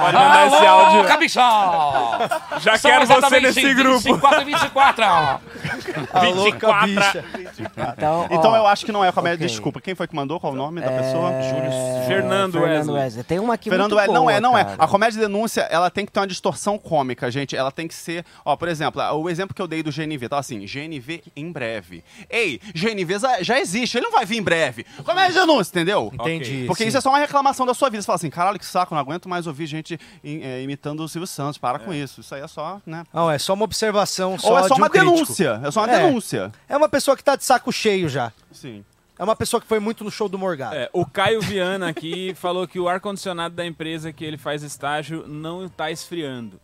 Pode mandar esse Alô, áudio. cabichá! Já São quero você nesse grupo. 24 e 24. A louca 24. bicha. Então, Então ó, eu acho que não é comédia. ok. Desculpa, quem foi que mandou? Qual o nome da é, pessoa? Fernando Wesley. Tem uma aqui Fernando muito é, não é, não é. cara. A comédia denúncia, ela tem que ter uma distorção cômica, gente. Ela tem que ser, ó, por exemplo, o exemplo que eu dei do GNV, tá assim, GNV em breve. Ei, GNV já, já existe, ele não vai vir em breve. Comédia denúncia, entendeu? Entendi. Porque sim. isso é só uma reclamação da sua vida. Você fala assim, caralho, que saco, não aguento mais ouvir gente im- é, imitando o Silvio Santos. Para com isso. Isso aí é só, né? Não, é só uma observação só Ou é só de um uma crítico. denúncia. É só uma É. denúncia. É uma pessoa que tá de saco cheio já. Sim. É uma pessoa que foi muito no show do Morgado. É, o Caio Viana aqui falou que o ar-condicionado da empresa que ele faz estágio não tá esfriando.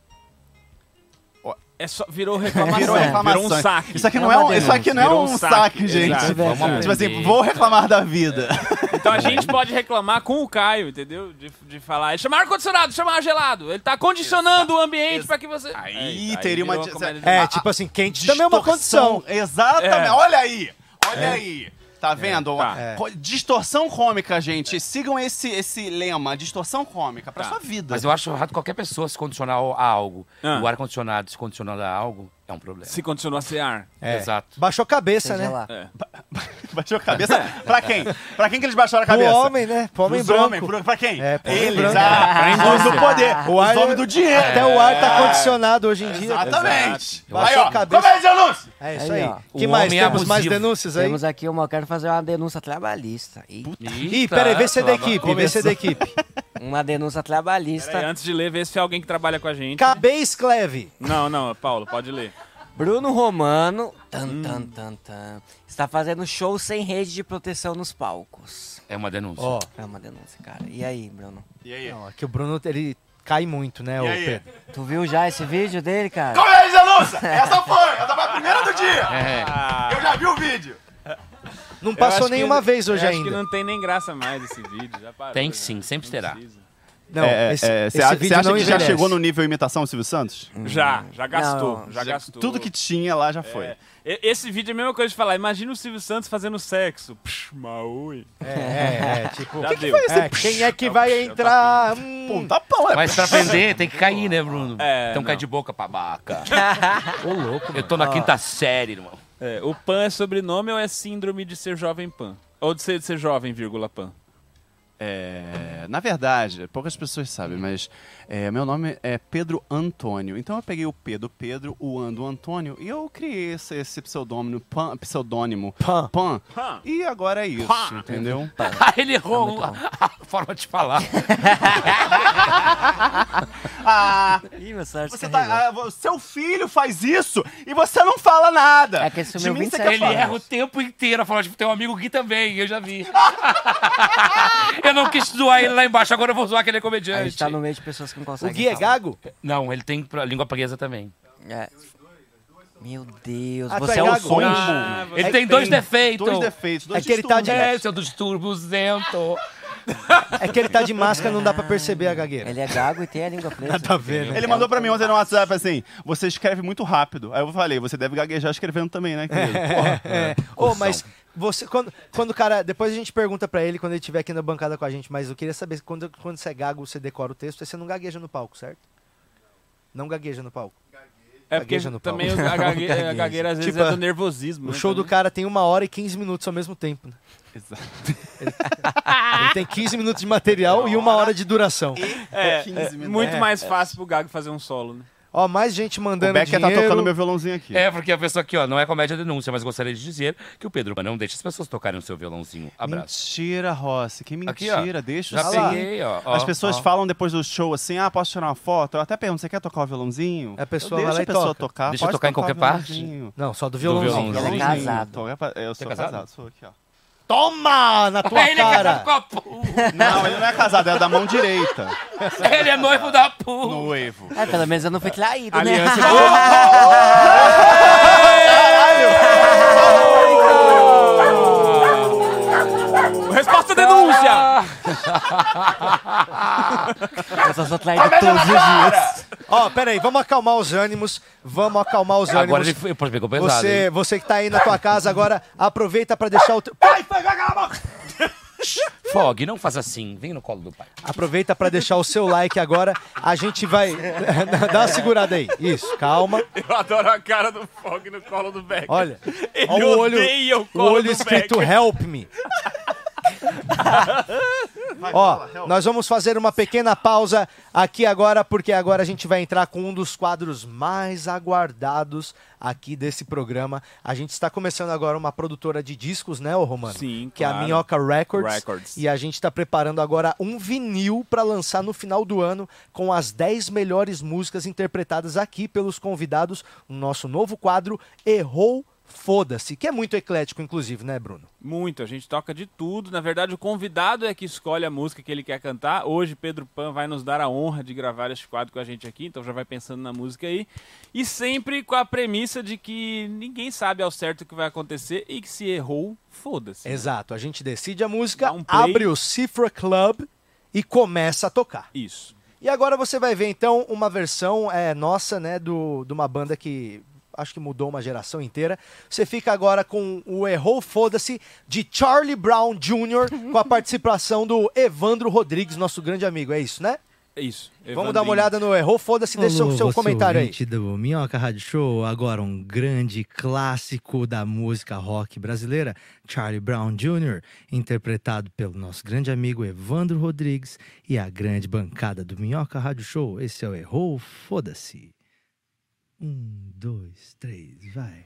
É só, virou reclamação. Virou reclamação. Virou um saque. Isso aqui É não é uma um, isso aqui não é um um saque, saque, gente. exato. Vamos Tipo assim, vou reclamar da vida. Então a gente pode reclamar com o Caio, entendeu? De, de falar, "É chamar ar-condicionado, chamar gelado. Ele tá condicionando o ambiente pra que você. Aí É, teria uma comédia É, tipo assim, quente também é uma condição. Exatamente. É. Olha aí. Olha aí. Tá vendo? tá. É. Distorção cômica, gente. Sigam esse, esse lema, distorção cômica, pra Tá. sua vida. Mas eu acho errado qualquer pessoa se condicionar a algo. Ah. O ar-condicionado se condicionando a algo é um problema. Se continuar a ser ar. É. Exato. Baixou a cabeça, Seja né? lá. É. Baixou a cabeça? pra quem? Pra quem que eles baixaram a Pro cabeça? homem, né? Pro homem Pros branco. homens, pro- pra quem? É, pro homem Eles, branco. ah, os do poder, O os ar- homens do dinheiro. Até o ar tá condicionado hoje em dia. Exatamente. Aí, baixou ó, a cabeça. comédia anúncio. É isso Aí, aí. que mais? é Temos mais abusivo. denúncias aí? Temos aqui uma, eu quero fazer uma denúncia trabalhista. Ih, Ih, peraí, vê se é da equipe, vê se é da equipe. uma denúncia trabalhista. antes de ler, vê se é alguém que trabalha com a gente. KB Escleve. Não, não, Paulo, pode ler. Bruno Romano tan, Hum. tan, tan, tan, está fazendo show sem rede de proteção nos palcos. É uma denúncia. Ó, É uma denúncia, cara. E aí, Bruno? E aí? não, aqui o Bruno, ele cai muito, né, ô? Pedro? Tu viu já esse vídeo dele, cara? Comédia anúncia! Essa foi! Essa foi a primeira do dia! É. Eu já vi o vídeo! Não passou acho que- nenhuma vez hoje eu acho ainda. que não tem nem graça mais esse vídeo. Já parou, Tem sim, sempre terá. precisa. Não, É, esse, é, esse Você acha, vídeo você acha não que já chegou no nível imitação Silvio Santos? Já, já gastou, Não, já, Já- gastou. Tudo que tinha lá já foi. É. Esse vídeo é a mesma coisa de falar. Imagina o Silvio Santos fazendo sexo. Psh, maui. É, é, é, tipo... Já deu. É, quem é que vai entrar? Hum, Pum, tá pão, é. Mas pra aprender tem que cair, né, Bruno? É, então cai não. de boca, babaca. Ô, louco. Eu tô na quinta série, irmão. É, o Pan é sobrenome ou é síndrome de ser jovem Pan? Ou de ser, de ser jovem, vírgula Pan? É, na verdade, poucas pessoas sabem, mas é, meu nome é Pedro Antônio. Então eu peguei o P do Pedro, o An do Antônio, e eu criei esse, esse pseudônimo, Pan, pseudônimo Pan. Pan. Pan. E agora é isso, Pan. entendeu? Ah, ele errou a forma de falar. Ah, Ih, meu você tá, ah, seu filho faz isso e você não fala nada. É que esse De meu mim 27 você quer Ele erra o tempo inteiro a falar de tem um amigo Gui também, eu já vi. eu não quis zoar ele lá embaixo, agora eu vou zoar aquele A comediante. gente tá no meio de pessoas que não O conseguem Gui é falar. gago? Não, ele tem língua presa também. É. Meu Deus, Ah, você é é o gago? sonho. Ah, você Ele tem dois defeitos. Dois defeitos, dois É que ele tá de-. É, seu disturbuzento. É que ele tá de máscara, não dá pra perceber a gagueira. Ele é gago e tem a língua presa. Tá vendo? Ele mandou pra mim ontem no WhatsApp assim: você escreve muito rápido. Aí eu falei: você deve gaguejar escrevendo também, né, querido? Porra. É. Ô, mas você, quando, quando o cara. Depois a gente pergunta pra ele quando ele estiver aqui na bancada com a gente, mas eu queria saber quando, quando você é gago, você decora o texto, aí você não gagueja no palco, certo? Não gagueja no palco. É porque Gagueja no palco. também a, gague- a gagueira às vezes Tipo, é do nervosismo. O né, show do também. cara tem uma hora e 15 minutos ao mesmo tempo. Né? Exato. Ele tem 15 minutos de material e uma hora de duração. É, 15 é minutos. muito É. mais fácil pro Gago fazer um solo, né? Ó, mais gente O mandando Becker tá dinheiro. tocando meu violãozinho aqui. É, porque a pessoa aqui, ó, não é comédia denúncia, mas gostaria de dizer que o Pedro não deixa as pessoas tocarem o seu violãozinho. Abraço. Mentira, Rossi. Que Aqui, ó. mentira. Deixa Já assim. peguei, ó. ó, As pessoas ó. falam depois do show assim, ah, posso tirar uma foto? Eu até pergunto, você quer tocar o violãozinho? A pessoa eu vai deixo lá e a pessoa toca. tocar. Deixa eu pode tocar em o qualquer parte? Não, só do violãozinho. violãozinho. violãozinho. Casado. Toca pra- Eu sou é casado? casado? sou aqui, ó. Toma na tua Ele é cara! casado com a Pu. Não, ele não é casado, é da mão direita. Ele é noivo da Pu. Noivo. Ah, pelo menos eu não fui traído, né? Aliança Resposta denúncia! eu só sou traído todos os dias. Ó, pera aí, vamos acalmar os ânimos. Vamos acalmar os ânimos. Agora ele foi- pegou pesado. Você, hein? você que tá aí na tua casa agora, aproveita pra deixar o teu... Pai, pai, vai calar a boca! Fog, não faz assim. Vem no colo do pai. Aproveita pra deixar o seu like agora. A gente vai... Dá uma segurada aí. Isso, calma. Eu adoro a cara do Fog no colo do Becker. Olha, Ele ó o olho, odeia o o olho do escrito Becker. Help Me. Ó, nós vamos fazer uma pequena pausa aqui agora, porque agora a gente vai entrar com um dos quadros mais aguardados aqui desse programa. A gente está começando agora uma produtora de discos, né, ô Romano? Sim, Que é a claro. Minhoca Records. Records. E a gente está preparando agora um vinil para lançar no final do ano com as 10 melhores músicas interpretadas aqui pelos convidados no nosso novo quadro Errou Foda-se, que é muito eclético, inclusive, né, Bruno? Muito, a gente toca de tudo. Na verdade, o convidado é que escolhe a música que ele quer cantar. Hoje, Pedro Pan vai nos dar a honra de gravar esse quadro com a gente aqui, então já vai pensando na música aí. E sempre com a premissa de que ninguém sabe ao certo o que vai acontecer e que se errou, foda-se. Exato, a gente decide a música, um abre o Cifra Club e começa a tocar. Isso. E agora você vai ver então uma versão é, nossa, né, do, de uma banda que acho que mudou uma geração inteira. Você fica agora com o Errou Foda-se de Charlie Brown Jr. com a participação do Evandro Rodrigues, nosso grande amigo. É isso, né? É isso. Vamos dar uma olhada no Errou Foda-se, deixa o seu comentário aí. do Minhoca Rádio Show, agora um grande clássico da música rock brasileira, Charlie Brown Jr., interpretado pelo nosso grande amigo Evandro Rodrigues e a grande bancada do Minhoca Rádio Show. Esse é o Errou Foda-se. Um, dois, três, vai.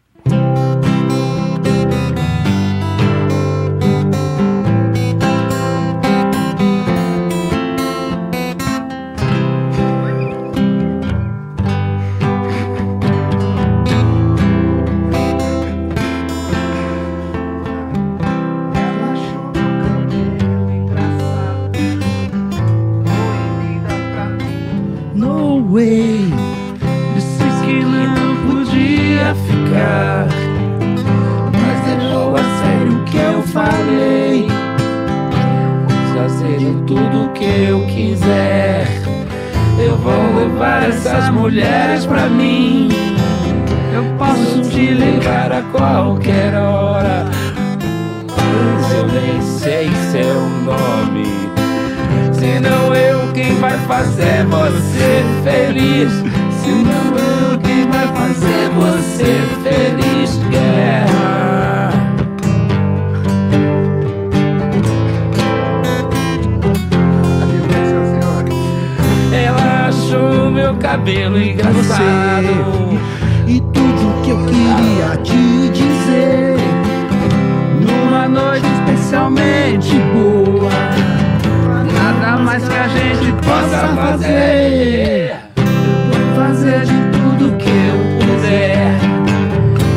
Levar essas mulheres pra mim. Eu posso te levar a qualquer hora. Mas eu nem sei seu nome. Senão eu quem vai fazer você feliz. Senão eu quem vai fazer você feliz. Guerra. Ela cabelo engraçado. E tudo que eu queria te dizer Numa noite especialmente boa. Nada mais que a gente possa fazer. Vou fazer de tudo que eu puder.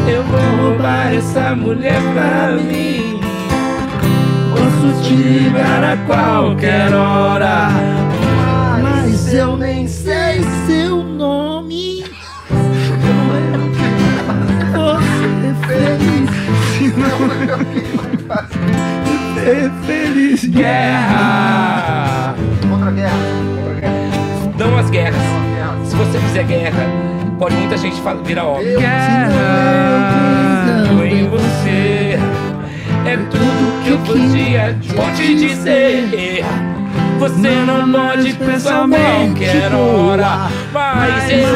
Eu vou roubar essa mulher pra mim. Posso te ligar a qualquer hora. Mas eu nem sei feliz. Guerra. Contra a guerra. Dão as guerras. Se você fizer guerra, pode muita gente virar óbvio. Guerra. Em você. É tudo que eu podia vou te dizer. Você não pode pensar qualquer hora. Mas eu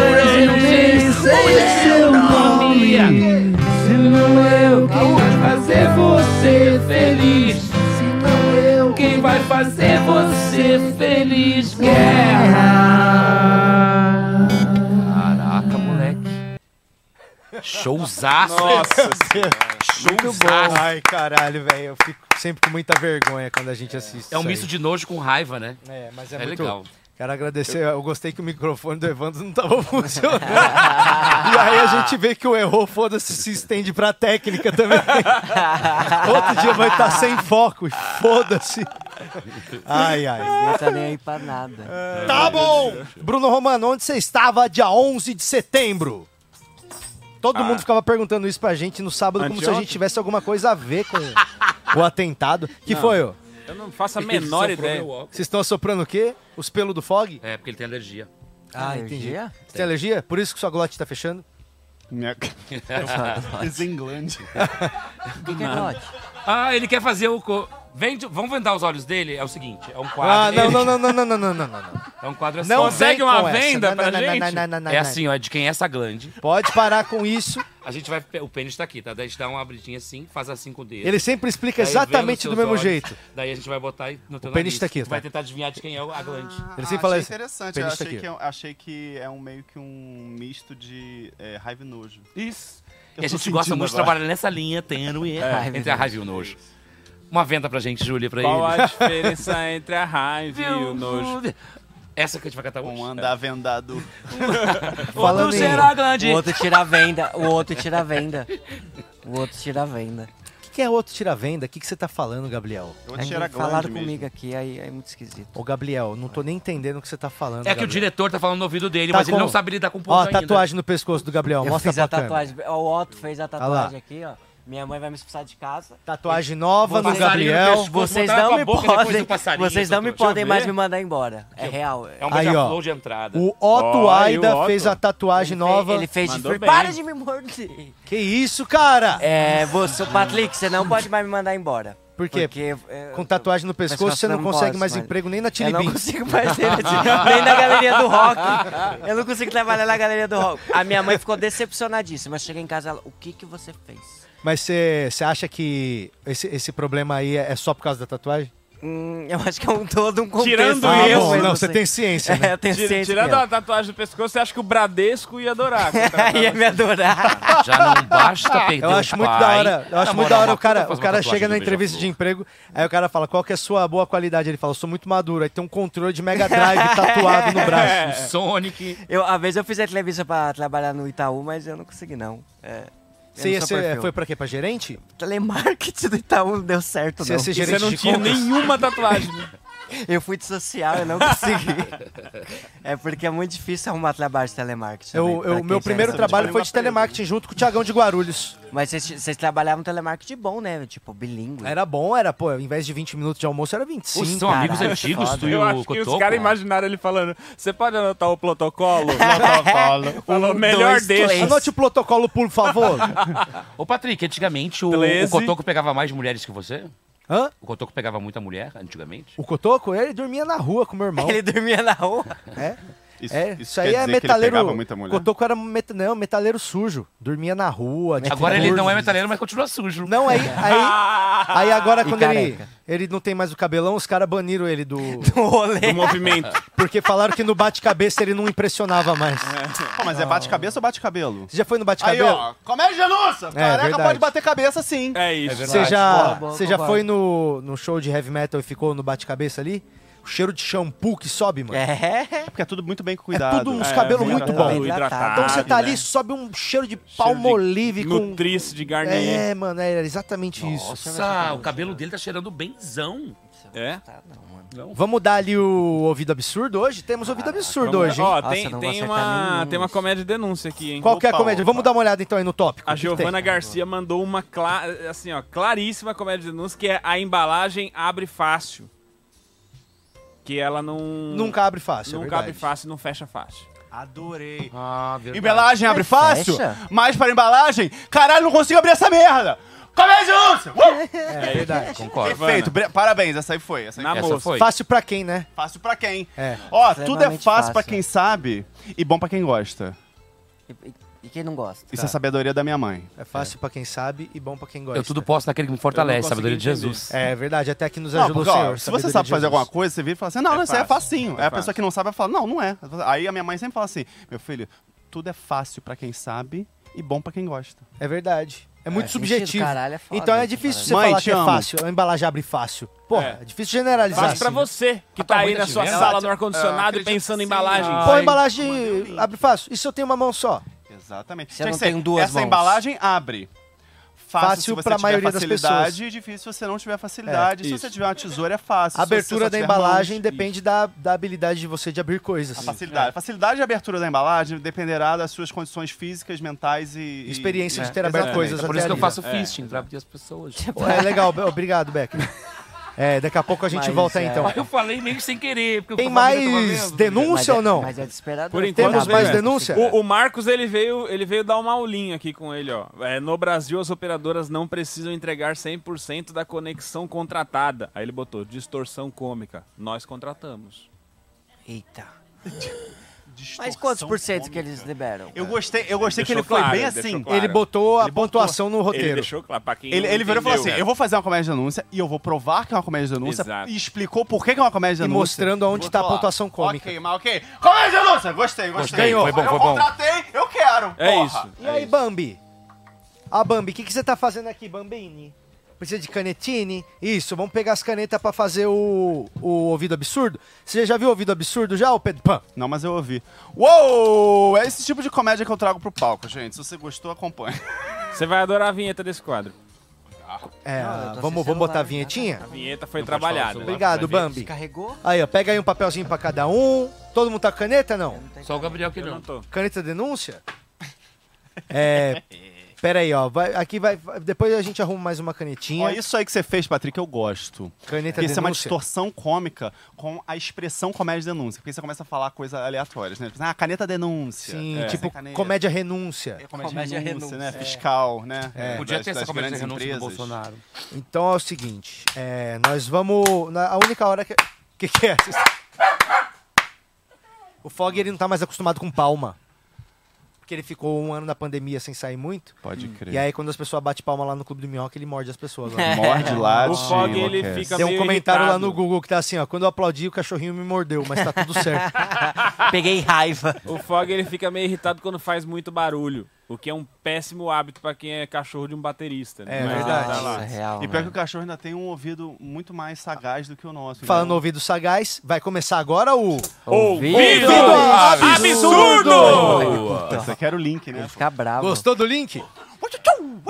nem sei seu nome. Senão eu quem vai fazer você feliz. Senão eu quem vai fazer você feliz. Guerra. Showzaço. Nossa bom. Ai, caralho, velho. Eu fico sempre com muita vergonha quando a gente assiste. É um isso aí. misto de nojo com raiva, né? É, mas é, É muito legal. Quero agradecer. Eu gostei que o microfone do Evandro não tava funcionando. e aí a gente vê que o errou, foda-se, se estende pra técnica também. Outro dia vai estar sem foco. e Foda-se. Ai, ai. Ninguém tá nem aí pra nada. Tá bom! Bruno Romano, onde você estava dia 11 de setembro? Todo mundo ficava perguntando isso pra gente no sábado, como se a gente tivesse alguma coisa a ver com o atentado. Que Não. foi, ó? Eu não faço a menor ideia. Vocês estão assoprando o quê? Os pelos do fog? É, porque ele tem alergia. Ah, Alergia? entendi. Você tem alergia? Por isso que sua glote tá fechando? Minha... Desenglande. O que, que é glote? Ah, ele quer fazer o. Co... Vem, vamos vendar os olhos dele? É o seguinte, é um Ah, quadro. não, ele- não, não, não, não, não, não, não, não. É um quadro assim. Não Consegue uma venda Não, pra não, não, gente? não, não, não, não, É não. assim, ó, é de quem é essa glande. Pode parar com isso. A gente vai. O pênis tá aqui, tá? Daí a gente dá uma abridinha assim, faz assim com o dedo. Ele sempre explica Daí exatamente vê do mesmo olhos, jeito. Daí a gente vai botar aí no teu O pênis nariz. tá aqui, Tu Vai tá? tentar adivinhar de quem é a glande. Ele sempre fala achei isso. interessante. Eu Pênis tá achei, aqui. que, é- achei que é um meio que um misto de é, raiva e nojo. Isso. Eu E a gente gosta muito de trabalhar nessa linha tênue entre a raiva e o nojo. Uma venda pra gente, Júlia, pra Qual ele. a diferença entre a raiva e o nojo? Essa que a gente vai cantar hoje. Um andar vendado. Falando Outro será glande. O outro tira a venda. O outro tira a venda. O outro tira a venda. O que, que é outro tira-venda? O que, que você tá falando, Gabriel? Eu É falaram comigo mesmo. aqui, aí é muito esquisito. Ô, Gabriel, não tô nem entendendo o que você tá falando. É que o Gabriel. diretor tá falando no ouvido dele, Tá mas ele com- não sabe lidar com o ponto Ó, a ainda. tatuagem no pescoço do Gabriel. Eu Mostra fiz a pra câmera. tatuagem. O Otto fez a tatuagem aqui, ó. Minha mãe vai me expulsar de casa. Tatuagem nova no Gabriel. pescoço. Vocês na não me podem. Vocês não me podem eu mais me mandar embora. É real. É um Aí, ó. de entrada. O Otto Ó, aí o Aida Otto. fez a tatuagem Ele nova. Fez, ele fez de Mandou frio. bem. Para de me morder. Que isso, cara? É, você, Patrick, você não pode mais me mandar embora. Por quê? Porque, é, Com tatuagem no pescoço, você não consegue posso, mais mas- emprego nem na Eu Chili não Beans. consigo mais ter esse- nem na galeria do rock. Eu não consigo trabalhar na galeria do rock. A minha mãe ficou decepcionadíssima. Eu cheguei em casa, ela, o que que você fez? Mas você você acha que esse, esse problema aí é é só por causa da tatuagem? Hum, eu acho que é um todo um contexto. Tirando Ah, isso, bom, não, você sei. tem ciência, É, né? eu tenho Tira- ciência Tirando é. a tatuagem do pescoço, você acha que o Bradesco ia adorar? Ia me adorar. Já não basta perder Eu acho o muito pai, da hora. Eu acho muito namorar da hora uma o cara, o cara chega na entrevista de emprego, aí o cara fala, qual que é a sua boa qualidade? Ele fala, eu sou muito maduro. Aí tem um controle de Mega Drive tatuado no braço. O Sonic. Eu, a vez eu fiz a entrevista pra trabalhar no Itaú, mas eu não consegui, não. É, Você não ia ser, foi pra quê? Pra gerente? Telemarketing do Itaú não deu certo, Você ia não. ser Você gerente não de tinha compras? nenhuma tatuagem. Eu fui de social, eu não consegui. é porque é muito difícil arrumar trabalho de telemarketing. Eu, também, eu- meu primeiro trabalho foi de telemarketing junto com o Tiagão de Guarulhos. Mas vocês, trabalhavam telemarketing bom, né? Tipo, bilíngue. Era bom, era, pô, ao invés de 20 minutos de almoço, era 25. Os são amigos caralho, antigos, foda. tu e Eu o acho que os Cotoco. caras imaginaram ele falando: Você pode anotar o protocolo? protocolo. Falou, melhor dois, deixa. três. Anote o protocolo, por favor. Ô, Patrick, antigamente o, o Cotoco pegava mais mulheres que você? Hã? O Cotoco pegava muita mulher antigamente? O Cotoco, ele dormia na rua com meu irmão. Ele dormia na rua. É? Isso, É, isso isso aí quer é que metaleiro. Cotoco era meta, não, metaleiro sujo. Dormia na rua. de Agora ele não é metaleiro, mas continua sujo. Não, aí, aí, aí agora quando ele, ele não tem mais o cabelão, os caras baniram ele do. O rolê. Do movimento. Porque falaram que no bate-cabeça ele não impressionava mais. Pô, mas é bate-cabeça ou bate-cabelo? Você já foi no Aí, bate-cabelo? ó, comédia de denúncia. Careca verdade. pode bater cabeça sim. É isso. Você já, Boa, boa, você já foi no, no show de heavy metal e ficou no bate-cabeça ali? O cheiro de shampoo que sobe, mano. É. É porque é tudo muito bem cuidado. tudo uns É, cabelos bem muito hidratado, bom. hidratado, Então você tá ali, né? sobe um cheiro de de palmolive com. Nutrice de Garnier. É, mano, é exatamente isso. Nossa, o cabelo dele tá cheirando benzão. É? Tá, não, mano. Vamos dar ali o ouvido absurdo hoje? Temos ouvido absurdo hoje, hein? Ó, Nossa, tem, não tem, uma, tem uma comédia de denúncia aqui, hein? Qual que é a comédia? opa. Vamos dar uma olhada então aí no tópico. A? Giovana Garcia mandou uma, cla- assim, ó, claríssima comédia de denúncia, que é a embalagem abre fácil. Que ela não... Nunca abre fácil, é Nunca verdade. abre fácil e não fecha fácil. Adorei. Ah, verdade. Embalagem abre Mas fácil, fecha? mas para embalagem, caralho, não consigo abrir essa merda. Comédia. Uh! É verdade. Concordo. Perfeito, parabéns, essa aí foi. Essa aí Na foi. Essa foi. Fácil pra quem, né? Fácil pra quem? É. Ó, tudo é Extremamente fácil pra fácil. quem sabe e bom pra quem gosta. E, e- e quem não gosta? Isso é sabedoria da minha mãe. É fácil pra quem sabe e bom pra quem gosta. Eu tudo posso naquele que me fortalece, sabedoria de Jesus. É verdade, até que nos Não, ajuda porque, o ó, Senhor. se sabedoria você sabe de fazer Jesus. alguma coisa, você vira e fala assim, não, É não, isso aí é fácil, facinho. é Aí a fácil. pessoa que não sabe vai falar, não, não é. Aí a minha mãe sempre fala assim, meu filho, tudo é fácil pra quem sabe e bom pra quem gosta. É verdade. É muito É, subjetivo. sentido, caralho, é foda então é essa difícil você. Mãe, falar te que é amo. fácil. A embalagem abre fácil. Porra, é, É. difícil generalizar. Faz pra assim. você, que A tua tá aí tá na sua sala no ar-condicionado e pensando em embalagem. Pô, a Ai. embalagem abre fácil. E se eu tenho uma mão só? Exatamente. Se eu Tinha não que ser, duas Essa mãos. embalagem abre. Fácil, Fácil se você pra tiver maioria das facilidade e difícil se você não tiver facilidade. se isso. você tiver uma tesoura, é fácil. A Se você abertura da embalagem mãos, depende da, da habilidade de você de abrir coisas. A facilidade. A facilidade de abertura da embalagem dependerá das suas condições físicas, mentais e... e- Experiência de É, ter aberto coisas É por isso que eu faço fisting, pra abrir as pessoas. É legal, obrigado, Becker. É, daqui a pouco a gente Mas, volta aí, é, então. Eu falei meio sem querer. Porque Tem mais denúncia Mas é- ou não? Mas é desesperador. Por enquanto, Temos mais bem, denúncia? O, o Marcos ele veio, ele veio dar uma aulinha aqui com ele, ó. É, no Brasil, as operadoras não precisam entregar 100% da conexão contratada. Aí ele botou distorção cômica. Nós contratamos. Eita. Distorção Mas quantos por cento que eles liberam? Eu gostei, eu gostei que Deixou ele foi claro, bem ele assim. claro. Ele botou a Ele botou. pontuação no Ele roteiro. deixou claro pra quem Ele, ele virou e falou assim: entendeu. Eu vou fazer uma comédia de denúncia e eu vou provar que é uma comédia de denúncia. Exato. E explicou por que que é uma comédia de E denúncia. mostrando onde Vou tá a pontuação cômica. Ok, mas ok. Comédia de denúncia! Gostei, gostei. Ganhou. Foi bom, eu foi bom. contratei, eu quero. É porra. isso. E aí, Bambi? Ah, Bambi, o que, que você tá fazendo aqui, Bambini? Precisa de canetine? Isso, vamos pegar as canetas pra fazer o, o ouvido absurdo. Você já viu o ouvido absurdo já, ô Pedro Pan? Não, mas eu ouvi. Uou! É esse tipo de comédia que eu trago pro palco, gente. Se você gostou, acompanhe. Você vai adorar a vinheta desse quadro. É, Não, vamos, vamos botar a vinhetinha? A vinheta foi Não trabalhada. o. Obrigado. Bambi. Carregou? Aí, ó, pega aí um papelzinho pra cada um. Todo mundo tá com caneta, não? Só o Gabriel que não. não tô. Caneta denúncia? É. Pera aí, ó. vai- aqui vai. Depois a gente arruma mais uma canetinha. Ó, isso aí que você fez, Patrick, eu gosto. Caneta Porque isso é uma distorção cômica com a expressão comédia de denúncia. Porque você começa a falar coisas aleatórias, né? Ah, caneta denúncia. Sim, É. tipo Caneta. comédia renúncia. É comédia, Comédia renúncia, renúncia, né? é. Fiscal, né? Podia Das- ter essa comédia renúncia do empresas. Bolsonaro. Então é o seguinte, é, nós vamos. na- a única hora que. que, que é? O Fog ele não tá mais acostumado com palma. Porque ele ficou um ano na pandemia sem sair muito. Pode crer. E aí, quando as pessoas batem palma lá no Clube do Minhoca, ele morde as pessoas. Agora. Morde lá, O Fog, ele fica Tem um meio comentário lá irritado. no Google que tá assim, ó. Quando eu aplaudi, o cachorrinho me mordeu, mas tá tudo certo. Peguei raiva. O Fog ele fica meio irritado quando faz muito barulho, o que é um péssimo hábito pra quem é cachorro de um baterista. né? É Mas verdade. tá é real. E pior que velho. o cachorro ainda tem um ouvido muito mais sagaz do que o nosso. Falando então- ouvido sagaz, vai começar agora o. Ouvido absurdo! absurdo! Esse aqui era o link, né? Ele fica bravo. Gostou do link?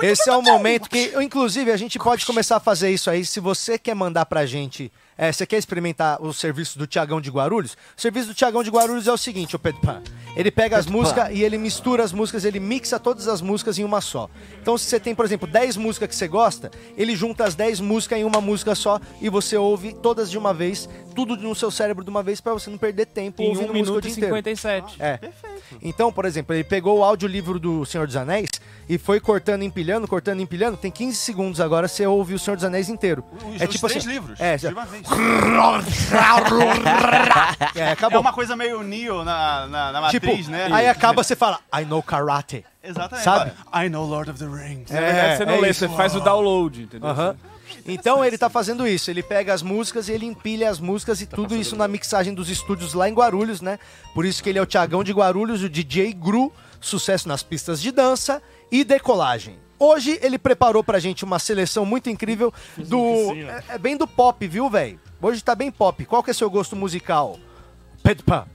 Esse é o momento que, inclusive, a gente pode começar a fazer isso aí. Se você quer mandar pra gente, é, você quer experimentar o serviço do Tiagão de Guarulhos? O serviço do Tiagão de Guarulhos é o seguinte, o Pedro Pan. Ele pega as músicas e ele mistura as músicas, ele mixa todas as músicas em uma só. Então, se você tem, por exemplo, 10 músicas que você gosta, ele junta as 10 músicas em uma música só e você ouve todas de uma vez, tudo no seu cérebro de uma vez, pra você não perder tempo Em ouvindo 1 música o minuto dia e inteiro. 57. É. Então, por exemplo, ele pegou o audiolivro do Senhor dos Anéis e foi cortando, empilhando, cortando, empilhando. Tem 15 segundos agora, você ouve o Senhor dos Anéis inteiro. Os, é os tipo três assim. livros. É, de uma vez. é, É acabou. uma coisa meio Neo na, na, na tipo, matriz, né? aí acaba, você fala, I know karate. Exatamente. sabe? I know Lord of the Rings. Na verdade, você não é lê, isso. você faz o download, entendeu? Aham. Então ele tá fazendo isso, ele pega as músicas e ele empilha as músicas e tudo isso na mixagem dos estúdios lá em Guarulhos, né? Por isso que ele é o Tiagão de Guarulhos, o DJ Gru, sucesso nas pistas de dança e decolagem. Hoje ele preparou pra gente uma seleção muito incrível do. É, é bem do pop, viu, velho? Hoje tá bem pop. Qual que é seu gosto musical? Pedro Pan.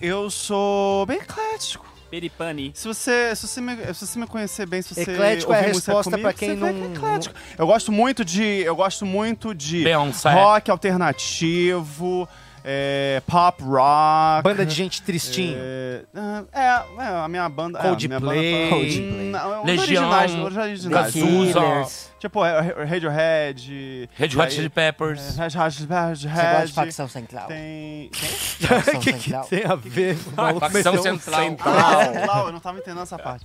Eu sou bem eclético. Peripani. Se você, se, você me, se você me conhecer bem, se você Eclético é a resposta comigo, pra quem vê que é não- eclético. Eu gosto muito de, eu gosto muito de Beyoncé. rock alternativo, é, pop rock. Banda de gente tristinho. É, é, é, a minha banda. é, Coldplay. banda Coldplay. Não, os Legião, originais, originais. Tipo, é, é, Radiohead. Red Hot Chili Peppers. Red Hot Red Você gosta de facção central? Tem. O que, que tem a ver? O maluco Facção Central. Central, eu não tava entendendo essa parte.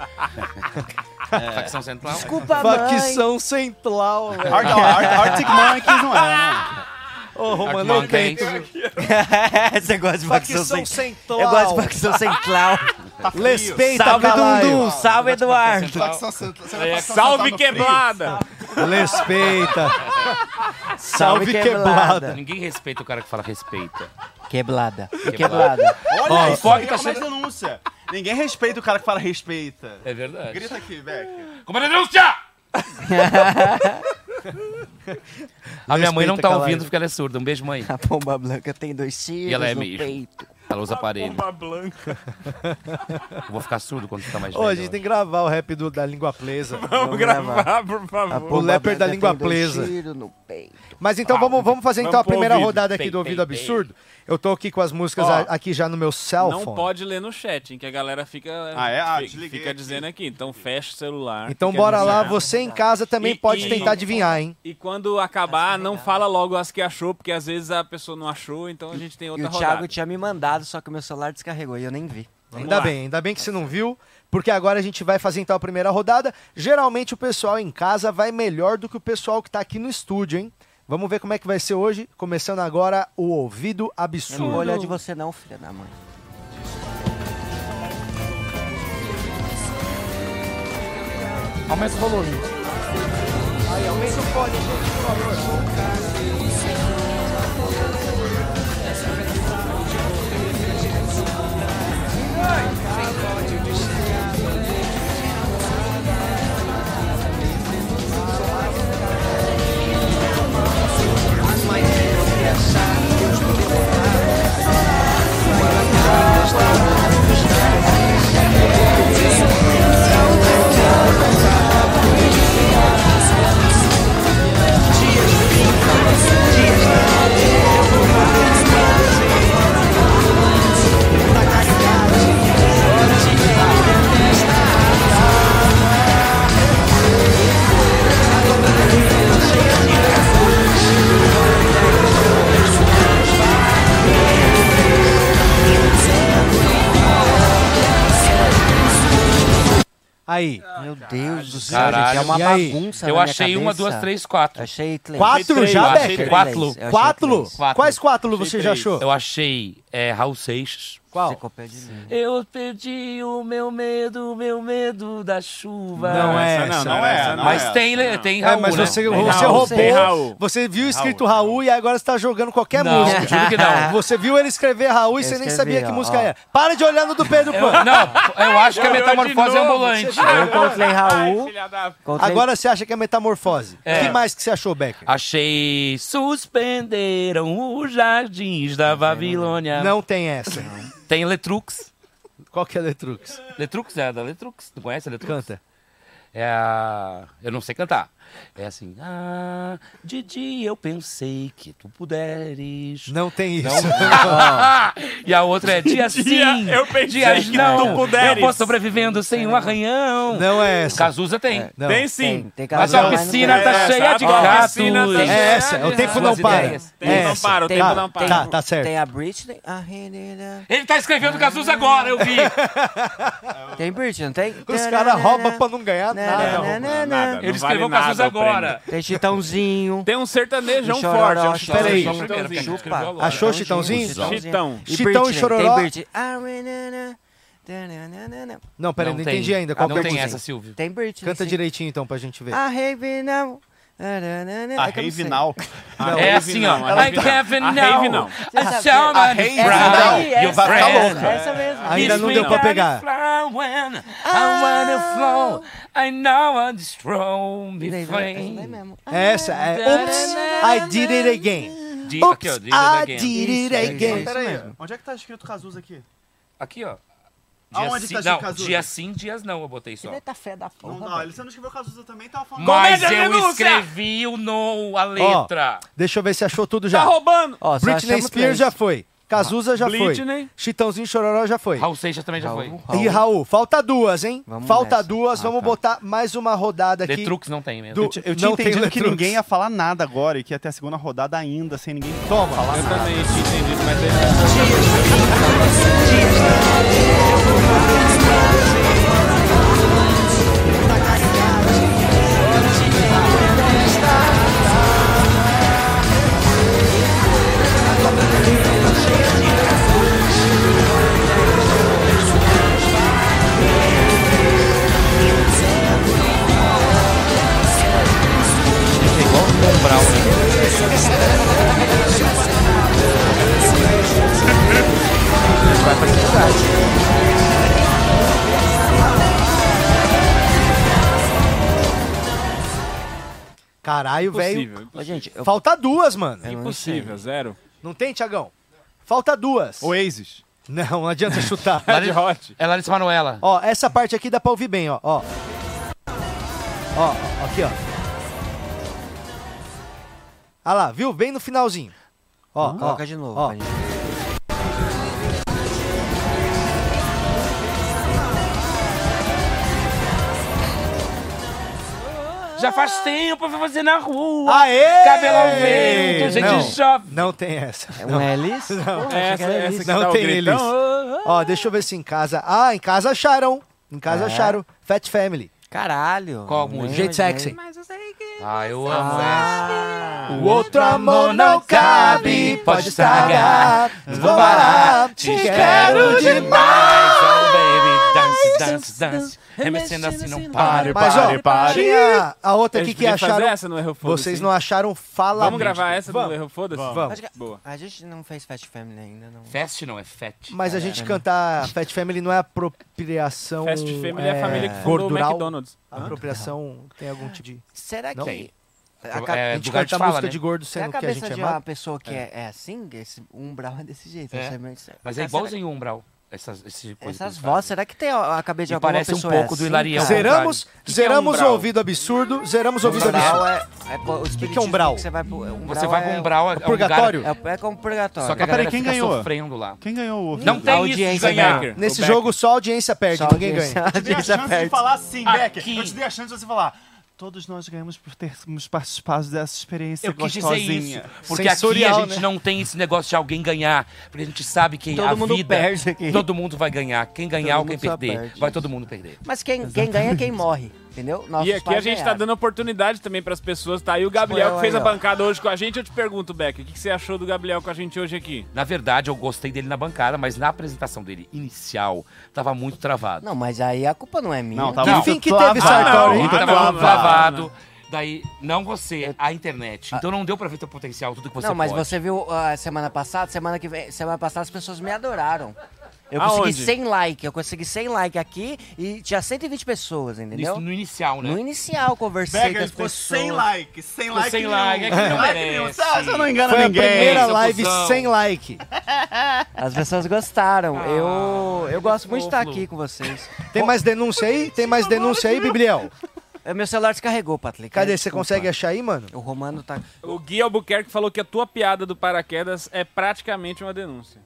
Facção Central. Desculpa, mãe. Facção central, Arctic Monkeys não é. Ô, Romano, Arctic eu tento. Você gosta de facção Facção central? central. Eu gosto de facção central. Respeita, Salve. Dundum. Salve, Eduardo. Salve quebrada! Respeita. Salve, quebrada. Ninguém respeita o cara que fala respeita. Queblada. Queblada. Olha, isso Fog aí tá é chegando- denúncia. Ninguém respeita o cara que fala respeita. É verdade. Grita aqui, Beck. Como é denúncia? A minha mãe não tá ouvindo porque ela é surda. Um beijo, mãe. A pomba branca tem dois tiros E ela é no mesmo. peito. Ela usa aparelho. Bomba blanca. Eu vou ficar surdo quando ficar mais Ô, velho. a gente tem que gravar o rap do- da língua presa. Vamos gravar, por favor. pomba leper da língua presa. tiros no peito. Mas então vamos, vamos fazer então a Vamos primeira ouvido. rodada aqui Pei, do ouvido pei, pei. absurdo. Eu tô aqui com as músicas Ó, aqui já no meu cell Não phone. pode ler no chat, hein, que a galera fica, Ah, é? Ah, fi- desliguei fica aqui. dizendo aqui. Então fecha o celular. Então fica bora lá, você em casa também E- pode e- tentar adivinhar, hein? E quando acabar, não fala logo as que achou, porque às vezes a pessoa não achou, então a gente tem E outra o rodada. Thiago tinha me mandado, só que o meu celular descarregou e eu nem vi. Ainda lá. bem, ainda bem que você não viu, porque agora a gente vai fazer então a primeira rodada. Geralmente o pessoal em casa vai melhor do que o pessoal que tá aqui no estúdio, hein? Vamos ver como é que vai ser hoje, começando agora o ouvido Eu não vou absurdo. olhar de você não, filha da mãe. Aumenta o volume. Aí, aumenta o fone, gente, por favor. Aí, Meu Deus do céu, Caralho. gente, é uma E aí? bagunça Eu na minha achei uma, cabeça. duas, três, quatro. Achei três. quatro já, eu achei Becker? três. Quatro. Eu achei Quatro? três. Quatro. Quais quatro você já achou? Eu achei é, Raul Seixas. Qual? Eu perdi o meu medo, meu medo da chuva. Não é essa, essa. não, Não era é, essa, não Mas é. tem, Não. tem É, Raul, mas né? você, Tem você Raul. roubou, Tem Raul. você viu escrito Raul, e agora você tá jogando qualquer Não, música. juro que não. Você viu ele escrever Raul e Eu você nem sabia que ó, música ó. era. Para de olhar no do Pedro Pan. não, eu acho que a metamorfose é ambulante. Eu encontrei Raul. encontrei- Agora você acha que é metamorfose. O É. que mais que você achou, Becker? Achei suspenderam os jardins da Babilônia. Não tem essa. Tem Letrux. Qual que é Letrux? Letrux é da Letrux. Tu conhece a Letrux? Canta. É a... Eu não sei cantar. É assim... Ah, de dia eu pensei que tu puderes... Não tem isso. e a outra é dia sim, Dia eu pensei dias que não. tu puderes. Eu vou sobrevivendo sem um arranhão. Não é essa. Cazuza tem. Não. Tem sim. Tem, tem Mas a não piscina tá Essa, cheia de a gatos. piscina tá É essa, o tempo não para. Tempo não Essa. para, o Tem- tempo Tá, não para. tá, tá certo. Tem a Britney. A Renina. Ele tá escrevendo Cazuza agora, eu vi. Tem Britney, não tem? Os caras roubam pra não ganhar nada. Não, Nananana. nada, Ele não escreveu vale Cazuza prêmio. agora. Tem Chitãozinho. Tem um sertanejão Chororó, forte. é um Peraí. Achou Chitãozinho? Chitão. E Chitão e Chororó? Tem Britney. A Renina. Tananana. Não, peraí, não, tem. entendi ainda. Qual não que é tem música? essa, Silvio. Tem Britney. Canta sim. direitinho então pra gente ver. A Rave Now. A É que eu não sei. Ravenal. A É Rave assim, ó. a I Rave não. can't A know. Rave não. A Rave. Essa E o daí, louca. essa, mesmo. Ainda não deu pra pegar. When I wanna flow, I know I'm strong Essa é Oops, I did it again. Oops, I did it é again. Peraí, onde é que tá escrito Cazuza aqui? Aqui, ó. Dia Aonde sim, tá não, Cazuza? dia sim, dias não, eu botei só. Ele tá fé da porra. Não dá, ele você não escreveu Cazuza também, tava falando. Mas Comédia eu denúncia! escrevi o no, a letra. Deixa eu ver se achou tudo Tá já. roubando. Ó, só Britney achamos Spears três. já foi. Cazuza já foi. Britney. Chitãozinho e Chororó já foi. Raul Seixas também já foi. Raul. E Raul, falta duas, hein? Vamos falta nessa. duas, Ah, vamos tá. botar mais uma rodada aqui. Letrux não tem mesmo. Do- Eu, ti- eu tinha Não tem entendido que ninguém ia falar nada agora e que ia ter a segunda rodada ainda, sem ninguém Toma. Eu também tinha entendido, mas Vai? Caralho, velho. Gente, eu... falta duas, mano. É impossível, não zero. Não tem, Tiagão? Falta duas. Oasis. Não, não adianta chutar. Tá Larry Hot. É Larissa Manoela. Ó, essa parte aqui dá pra ouvir bem, ó. Ó, ó aqui, ó. Ah lá, viu? Bem no finalzinho. Ó, ó. Coloca de novo. ó. pra gente. Já faz tempo pra fazer na rua. Aê! Cabelo ao vento, gente não, chove. Não tem essa. É um Elis? Não. Pô, achei Essa, essa Elis. que Não o tem eles. Ó, deixa eu ver se em casa. Ah, em casa acharam. Em casa É. acharam. Fat Family. Caralho. Música? Jeito sexy. Ah, eu amo Ah, O outro amor não cabe, pode estragar. Vou parar, te quero demais. Oh, dance, dance, dance. Remexendo assim, não pare. Mas ó, tinha a outra aqui que fazer acharam. essa no Erro Foda-se, Vocês não acharam fala Vamos gravar essa Vamos. no Erro Foda-se? Vamos. Acho que- Boa. A gente não fez Fast Family ainda, não. Fast não, é fat. Mas a gente cantar Fat Family não é apropriação. Fast Family é a família que fundou o gordural. McDonald's. Apropriação tem algum tipo de. Será que... Não. A, ca- É, a gente lugar de canta fala, música né? de gordo é sendo a que a cabeça gente é de uma magro? pessoa que é, é assim? Esse umbral é desse jeito. É. Mas é Será- igualzinho o Umbral. Essas, que Essas vozes, será que tem a a cabeça de Me alguma parece um pouco é do Hilarião. Zeramos, que que é zeramos o ouvido absurdo, zeramos o ouvido Umbral absurdo. é, é, o que é umbral? que Você vai pro, umbral Você vai pro é- Umbral, é, um purgatório? lugar- É, é como purgatório. Só que a peraí, galera quem fica ganhou? sofrendo lá. Quem ganhou o ouvido? Não tem isso de audiência ganhar. Becker. Nesse O jogo só a audiência perde, Só ninguém ganha. Eu te dei a chance de falar assim, Becker. Eu te dei a chance de você falar. Todos nós ganhamos por termos participado dessa experiência Eu quis dizer isso. gostosinha. Porque Sensorial, aqui a gente né? não tem esse negócio de alguém ganhar. Porque a gente sabe que Todo a mundo vida... perde aqui. Todo mundo vai ganhar. Quem ganhar Todo ou quem perder, perde. vai todo mundo perder. Mas quem, quem ganha é quem morre, entendeu? Nossos E aqui a gente tá ganharam. dando oportunidade também pras pessoas. Tá aí o Gabriel Foi que fez aí, a bancada hoje com a gente. Eu te pergunto, Beck, o que que você achou do Gabriel com a gente hoje aqui? Na verdade, eu gostei dele na bancada, mas na apresentação dele inicial, tava muito travado. Não, mas aí a culpa não é minha. Não, tá Que muito fim que teve Sartori, Tava muito não, travado. Daí, não você, a internet. Então não deu pra ver teu potencial, tudo que você não, mas pode. você viu a semana passada, semana que vem, semana passada as pessoas me adoraram. Eu Aonde? consegui 100 likes, eu consegui 100 likes aqui e tinha 120 pessoas, entendeu? Isso no inicial, né? No inicial conversei Becker, com as ficou pessoas. sem like. Sem Ficou like sem nenhum. like, é que não Like merece. nenhum. Você não engana Foi a ninguém. primeira seu live cuzão. sem like. As pessoas gostaram. Ah, eu eu gosto muito de estar aqui com vocês. Tem mais denúncia aí? Tem mais denúncia aí, Bibliel? É, Meu celular descarregou, Patrick. Cadê? Você consegue achar aí, mano? O Romano tá. O Gui Albuquerque falou que a tua piada do paraquedas é praticamente uma denúncia.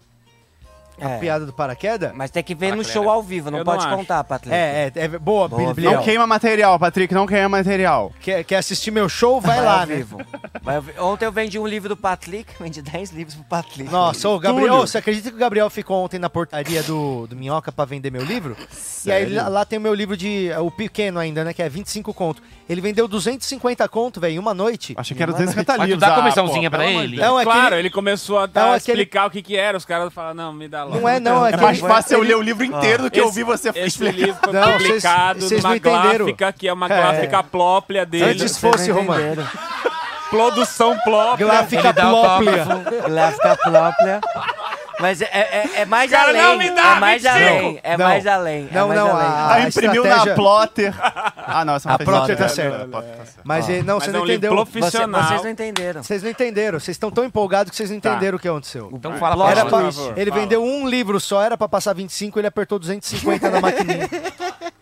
É, Piada do paraquedas? Mas tem que ver no show ao vivo, não Eu não pode acho. contar, Patrick. É, é, é boa, Boa, Bibliel. Não queima material, Patrick, não queima material. Quer, quer assistir meu show? Vai, Vai lá, ao né? vivo. Vai ao vi- Ontem eu vendi um livro do Patrick, vendi 10 livros pro Patrick. Nossa, ô Gabriel, Túlio. você acredita que o Gabriel ficou ontem na portaria do, do Minhoca pra vender meu livro? E aí lá, lá tem o meu livro de. O pequeno ainda, né? Que é 25 conto. Ele vendeu 250 conto, velho, em uma noite. Achei que era Mano, 250 Mas tu livros. dá ah, comissãozinha pô, pra pelo amor ele? Deus. Não, é claro, que ele- ele começou a, Não, a é que ele- explicar o que que era. Os caras falaram, não, me dá logo. Não é, não, é É mais ele- fácil eu ler o livro inteiro do que Esse- ouvir você Esse explicar. livro foi Não, vocês- publicado numa não entenderam. gráfica que é uma É. gráfica plóplia dele. Antes fosse, Romano. Produção plóplia. Gráfica própria. Gráfica própria. Mas é, é, é mais Cara, além. não me dá é mais 25. além. É Não. mais além. é Não, mais não, além. a- Ah, imprimiu estratégia- na plotter. Ah, não, essa não A plotter tá certa. A plotter tá certa. Mas ele- não, você é não entendeu. Você- profissional. vocês não entenderam. Vocês não entenderam. Vocês estão tão empolgados que vocês não entenderam o que aconteceu. Então fala pra Era ele fala. vendeu um livro só, era pra passar 25, ele apertou 250 na maquininha.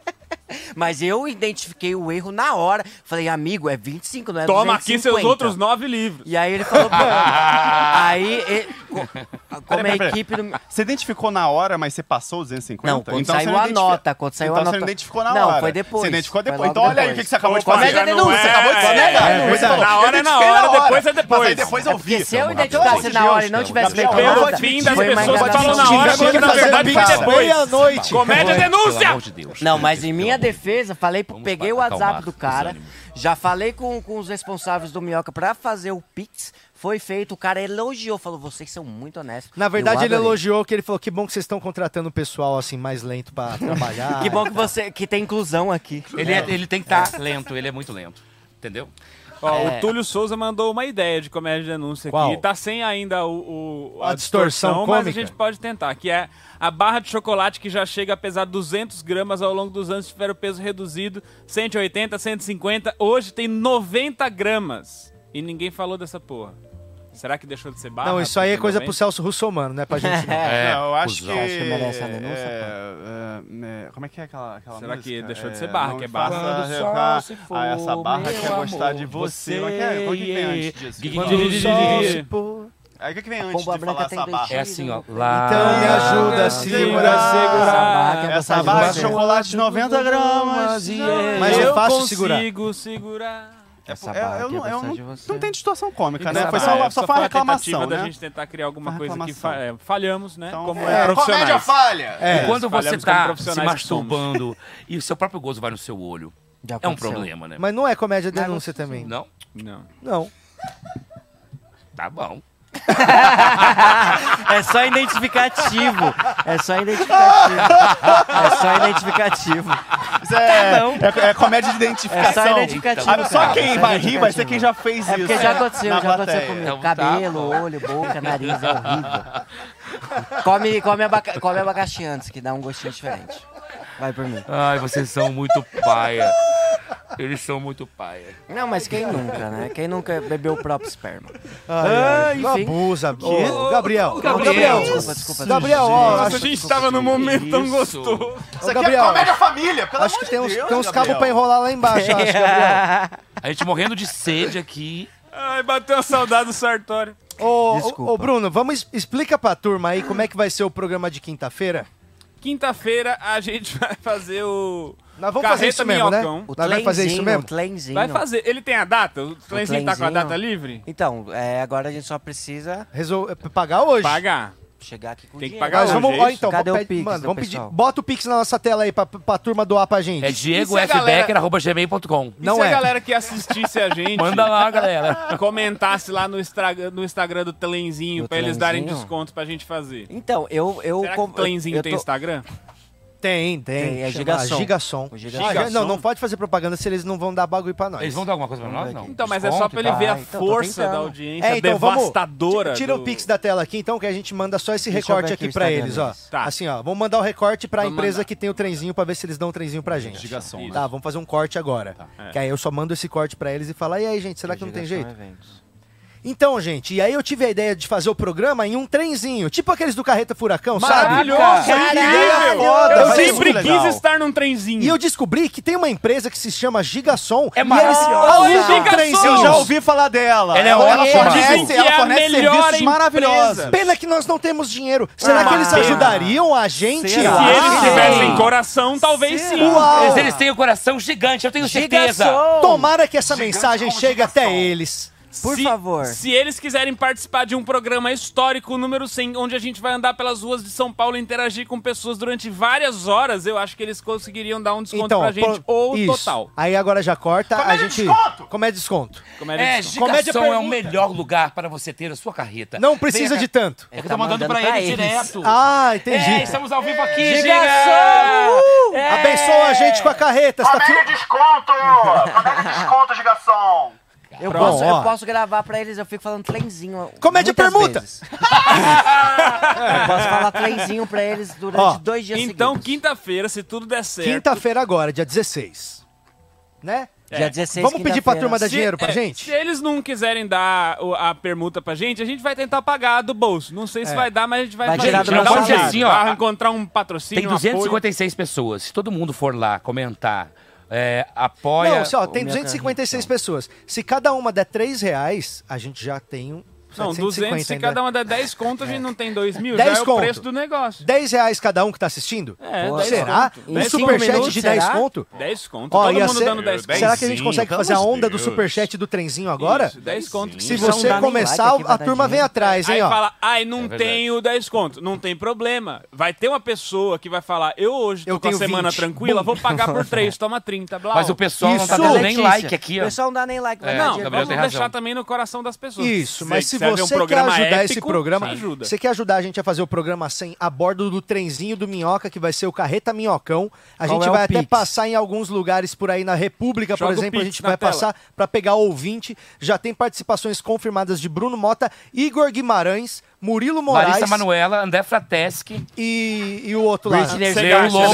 Mas eu identifiquei o erro na hora. Falei, amigo, é 25, não é Toma aqui 250. seus outros nove livros. E aí ele falou, aí, ele- co- como a equipe do. Você identificou na hora, mas você passou os 250? Não, quando Então você saiu não a nota, quando saiu então a você nota. não identificou na Não, hora. foi depois, Você identificou foi depois. logo Então olha aí o depois. que que você acabou de Opa, fazer. já Comédia não denúncia, é- acabou de fazer. é, denúncia. é, Na hora é na hora, depois é depois. Mas aí depois eu vi. Se eu Pelo identificasse na hora e não tivesse Gabriel, feito a eu vou nota, fim das foi uma pessoas falam na hora, porque na verdade foi depois. Meia-noite. Comédia Pelo denúncia! amor de Deus. Não, mas em minha pelo. Defesa, falei, Vamos peguei o WhatsApp do cara, já falei com, com os responsáveis do Minhoca pra fazer o Pix, foi feito, o cara elogiou, falou, vocês são muito honestos. Na verdade, ele elogiou que ele falou que bom que vocês estão contratando o pessoal assim mais lento pra trabalhar. Que bom que você que tem inclusão aqui. Ele, é- ele tem que estar lento, ele é muito lento. Entendeu? Ó, É. O Túlio Souza mandou uma ideia de comédia de denúncia Qual? aqui. Tá sem ainda o, o- A distorção mas a gente pode tentar. Que é a barra de chocolate que já chega a pesar 200 gramas ao longo dos anos, tiver o peso reduzido, 180, 150. Hoje tem 90 gramas. E ninguém falou dessa porra. Será que deixou de ser barra? Não, isso aí é coisa 90? pro Celso Russomano, não é pra gente não. É, não, eu acho que. Acho que merece a denúncia, é, é, é, como é que é aquela, aquela Será música? que deixou de É, ser barra, que é barra? faça Quando o revocar- sol se for, Ah, essa barra quer gostar de você. Como é que é? Qual que vem antes disso? Quando. Aí o que, que vem A antes de falar essa barra? É assim, ó. né? Lá... Então me ajuda a segurar. segurar. Essa barra de chocolate de 90 gramas. e Mas é eu fácil segurar. consigo segurar. É, Essa é, barra eu não, eu gostar não, de você. não tem distorção cômica, né? Foi só, é- só foi uma a reclamação, tentativa da né? gente tentar criar alguma Uma coisa que fa- é, falhamos, né? Então, como é, é, profissionais. comédia falha! É. Quando você falhamos como tá se masturbando e o seu próprio gozo vai no seu olho, Já é um problema, né? Mas não é comédia denúncia também. Não? Não. Não. Tá bom. É só identificativo. É só identificativo. É só identificativo. Isso é, é, é comédia de identificação. É só identificativo, Ah, Só quem É vai rir vai ser quem já fez É isso. porque já aconteceu, já aconteceu comigo. Então tá Cabelo, olho, boca, nariz, é horrível. Come, come, abaca come abacaxi antes, que dá um gostinho diferente. Vai por mim. Ai, vocês são muito paia. Eles são muito paia. Não, mas quem nunca, né? Quem nunca bebeu o próprio esperma? Ai, ai, não enfim. abusa. Ô, Gabriel. Ô, Gabriel. Gabriel. Desculpa, desculpa. Gabriel, ó, Nossa, a gente tava num momento tão gostoso. Isso Ô, aqui Gabriel, é comédia família, pelo acho amor que tem uns, Deus, tem uns cabos pra enrolar lá embaixo, acho, Gabriel. A gente morrendo de sede aqui. Ai, bateu a saudade do Sartório. Ô, Desculpa. ô, ô, Bruno, vamos explica pra turma aí como é que vai ser o programa de quinta-feira. Quinta-feira a gente vai fazer o. Nós vamos fazer Carreta isso mesmo, né? O Nós vai fazer isso mesmo? O trenzinho. Vai fazer. Ele tem a data? O Trenzinho tá com a data livre? Então, é, agora a gente só precisa Resol... Pagar hoje. Pagar. Chegar aqui com Tem que dinheiro. pagar Mas hoje, vamos, é ó, isso? então, Cadê vamos o Pix mano, do vamos pedir, pessoal? bota o Pix na nossa tela aí pra, pra turma doar pra gente. É Diego E se a galera- F. Becker, arroba gmail.com. E Não se é. a galera que assistisse a gente Manda lá, galera. comentasse lá no, Instagram- no Instagram do Tlenzinho Do pra eles darem desconto pra gente fazer? Então, eu... eu Será que com- o Tlenzinho eu tem tô- Instagram? Tem, tem. Tem, é Gigasom. Gigasom. O Gigasom. Ah, não, não pode fazer propaganda se eles não vão dar bagulho pra nós. Eles vão dar alguma coisa pra nós? Não. Então, mas é Desconto só pra ele tal. ver a então, força da audiência É, então vamos. devastadora. Tira do- o Pix da tela aqui, então, que a gente manda só esse Deixa recorte aqui aqui pra eles, ó. Tá. Assim, ó. Vamos mandar o recorte pra Vamos empresa mandar. que tem o trenzinho pra ver se eles dão o trenzinho pra gente. Gigasom, né? Tá, vamos fazer um corte agora. É. Que aí eu só mando esse corte pra eles e falo, e aí, gente, será que não tem jeito? Eventos. Então, gente, e aí eu tive a ideia de fazer o programa em um trenzinho, tipo aqueles do Carreta Furacão, sabe? Maravilhoso! Caralho! incrível! Foda, Eu sempre quis legal. estar num trenzinho. E eu descobri que tem uma empresa que se chama Gigasom. É eles maravilhosa. alugam Gigasom! trenzinhos. Eu já ouvi falar dela. Ela é ela fornece, ela é a fornece melhor serviços maravilhosos. Pena que nós não temos dinheiro. Será Ah, que eles pena. ajudariam a gente? Será? Se eles tivessem coração, talvez sim. Uau! Eles, têm o coração gigante, eu tenho certeza. Gigasom! Tomara que essa mensagem chegue até eles. Por Se- favor. Se eles quiserem participar de um programa histórico número 100, onde a gente vai andar pelas ruas de São Paulo e interagir com pessoas durante várias horas, eu acho que eles conseguiriam dar um desconto Então, pra gente, ou isso. total. Aí agora já corta, a Comédia gente. desconto! Como é desconto? Comédia É, desconto. Comédia Gigação é o melhor lugar para você ter a sua carreta. Não precisa de tanto. É que eu tô mandando pra ele direto. Ah, entendi. É, estamos ao vivo aqui, Gigação! Giga! É. Abençoa a gente com a carreta. Você tá Comédia fil- desconto! Comédia desconto, Gigação! Eu Pronto, posso, ó. eu posso gravar pra eles, eu fico falando trenzinho. Comédia permuta. eu posso falar trenzinho pra eles durante Ó, dois dias Então, seguidos. quinta-feira, se tudo der certo. Quinta-feira agora, dia 16. Né? Dia 16, Vamos pedir pra turma dar Se- dinheiro pra é, gente? Se eles não quiserem dar o- a permuta pra gente, a gente vai tentar pagar do bolso. Não sei se É. vai dar, mas a gente vai, Vai fazer. Vai dar um. Assim, ó, encontrar um patrocínio, Tem um apoio. 256 pessoas. Se todo mundo for lá comentar, é, apoia. Não, assim, ó, tem minha 256 pessoas. Se cada uma der 3 reais, a gente já tem um. Não, 200, se cada uma der 10 conto, a gente não tem 2 mil. 10 já é o conto. preço do negócio. 10 reais cada um que tá assistindo? É, Pô, 10 Será? conto. Um 10 cinco superchat minutos, de 10 será? conto? 10 conto. Ó, Todo mundo ser- dando 10 conto. Será que a gente consegue fazer a onda do Deus. superchat do trenzinho agora? Isso, 10 conto. Se você começar, like a turma vem atrás, hein, Aí ó. fala, ai, não verdade. tenho 10 conto. Não tem problema. Vai ter uma pessoa que vai falar, eu hoje tô Eu com a tenho semana 20. tranquila, vou pagar por 3, toma 30, blá. Mas o pessoal não tá dando nem like aqui, O ó. pessoal não dá nem like. É, Não, vamos deixar também no coração das pessoas. Isso, mas se é um você quer ajudar épico, esse programa, ajuda. você quer ajudar a gente a fazer o programa 100 a bordo do trenzinho do Minhoca, que vai ser o Carreta Minhocão. A Qual gente é o vai até Pix? passar em alguns lugares por aí na República, Joga por o exemplo, a gente vai tela. passar para pegar ouvinte. Já tem participações confirmadas de Bruno Mota, Igor Guimarães, Murilo Moraes Larissa Manoela, André Frateschi, e, e o outro lá. Britney Leão Lobo.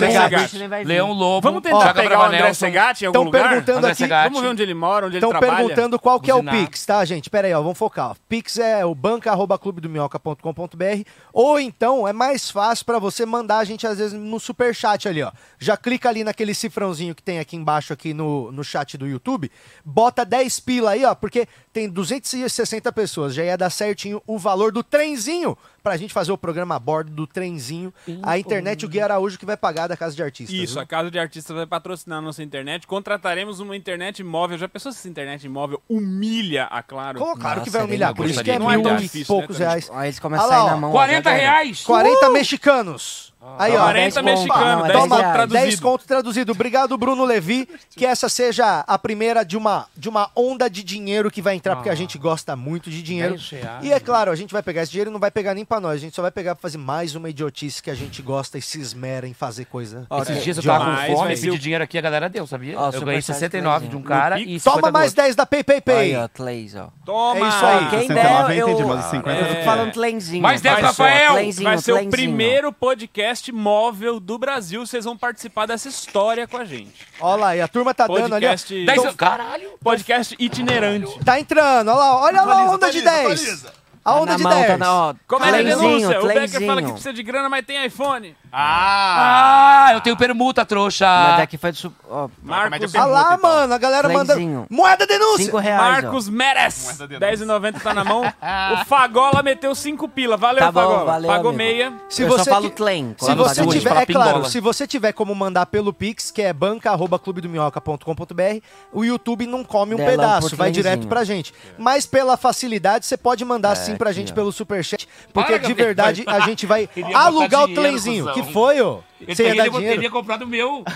Leão Lobo, Vamos tentar pegar o André Segatti em algum Tão lugar? perguntando André aqui- Segatti. Vamos ver onde ele mora, onde Estão ele trabalha. perguntando qual que é o. Pix, tá, gente? Pera aí, ó, vamos focar. ó. Pix é o banca.clubedominhoca.com.br ou então é mais fácil pra você mandar a gente, às vezes, no superchat ali, ó. Já clica ali naquele cifrãozinho que tem aqui embaixo, aqui no, no chat do YouTube, bota 10 pila aí, ó, porque tem 260 pessoas, já ia dar certinho o valor do trenzinho pra gente fazer o programa a bordo do trenzinho. A internet, o Gui Araújo que vai pagar da Casa de Artistas. Isso, viu? a Casa de Artistas vai patrocinar a nossa internet. Contrataremos uma internet móvel. Já pensou se essa internet móvel humilha a Claro? Claro, claro que Nossa, vai humilhar, por isso que é mil muito. e poucos né, reais. Aí eles começam a Ah lá, sair na mão. 40 já era. reais! 40 mexicanos. Aí, ó. 40 10 mexicanos, conto. 10 Toma, conto traduzido. 10 conto traduzido. Obrigado, Bruno Levi. Que essa seja a primeira de uma, de uma onda de dinheiro que vai entrar, porque a gente gosta muito de dinheiro. 10 reais. E é claro, a gente vai pegar esse dinheiro e não vai pegar nem pra nós. A gente só vai pegar pra fazer mais uma idiotice que a gente gosta e se esmera em fazer coisa. Ó, Esses dias eu tava com fome, pedi o- dinheiro aqui, a galera deu, sabia? Ó, eu ganhei superchat 69 de um cara Pix. e 50 Toma mais outro. 10 da PayPay Aí, Pay. ó. Toma! É isso aí. Quem 69 der, eu entendi, eu, mas 50 eu é- tô falando tlenzinho. Mais 10 Vai pra só, Rafael! Vai ser o primeiro podcast móvel do Brasil. Vocês vão participar dessa história com a gente. Olha lá, e a turma tá dando ali. ó. Podcast, 10 Então- Caralho! podcast itinerante. Tá entrando, olha lá, olha lá a onda de 10. A Tá onda na de mão, tá 10. na, ó, Como é a tlenzinho, denúncia? O Becker fala que precisa de grana, mas tem iPhone. Ah, eu tenho permuta, trouxa! Mas daqui foi do... su- Ó, Marcos, Olha lá, mano, a galera manda. Moeda denúncia! 5 reais, Marcos Meres. Moeda de 10,90 tá na mão. o Fagola meteu 5 pila. Valeu, Tá bom, Fagola. valeu, Pagou amigo. meia. Se eu você só falo que- tlen. Se você faz tiver, é claro, se você tiver como mandar pelo Pix, que é banca@clubedominhoca.com.br, o YouTube não come um pedaço, vai direto pra gente. Mas pela facilidade, você pode mandar sim pra gente pelo superchat, porque Para, de verdade a gente vai alugar o trenzinho. Que foi, ô? Ele, Você ia dar ele, dinheiro? teria comprado o meu.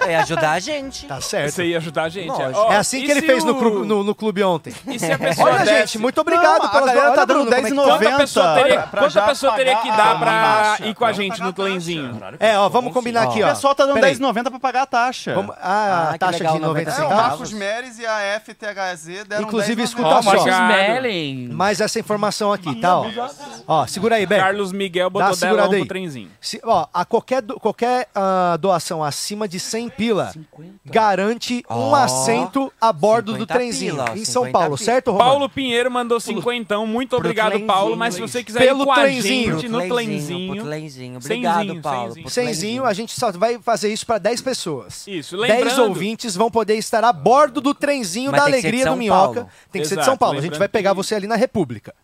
É ajudar a gente. Tá certo. Você ia ajudar a gente. Lógico. Ó, É assim e que ele se fez no, o- no- no clube ontem. E se a pessoa Olha, desse- gente, muito obrigado Não, a pelas galera tá dando é que 10,90. Quanta pessoa teria, pra quanta já pessoa teria que pagar dar a pra taxa. ir com a gente no trenzinho? É, ó, vamos combinar aqui, O ó. pessoal tá dando Peraí. 10,90 pra pagar a taxa. Vamos, ah, Ah, a que taxa legal, de 90 90 É, o centavos. Marcos Meres e a FTHZ deram Inclusive, 10,90. escuta Ó, só. Marcos. Mellen. Mais essa informação aqui, tá? Ó, ó segura aí, Beck. Carlos Miguel Dá botou uma 10 segurada aí. pro trenzinho. Se, ó, a qualquer, do- qualquer ah, doação acima de 100 pila garante um Ó, assento a bordo do 50 trenzinho pila, em São 50 Paulo, pila. certo, Romano? Paulo Pinheiro mandou cincentão. Muito obrigado, trenzinho, Paulo. Mas se você quiser Pelo ir com a trenzinho. gente no Pro trenzinho... tlenzinho. Obrigado, Cenzinho, Paulo. cenzinho. pro a gente só vai fazer isso pra 10 pessoas. Isso, 10 lembrando... ouvintes vão poder estar a bordo do trenzinho Mas da alegria do Minhoca. Paulo. Tem que ser de São Paulo. A gente vai pegar que- você ali na República.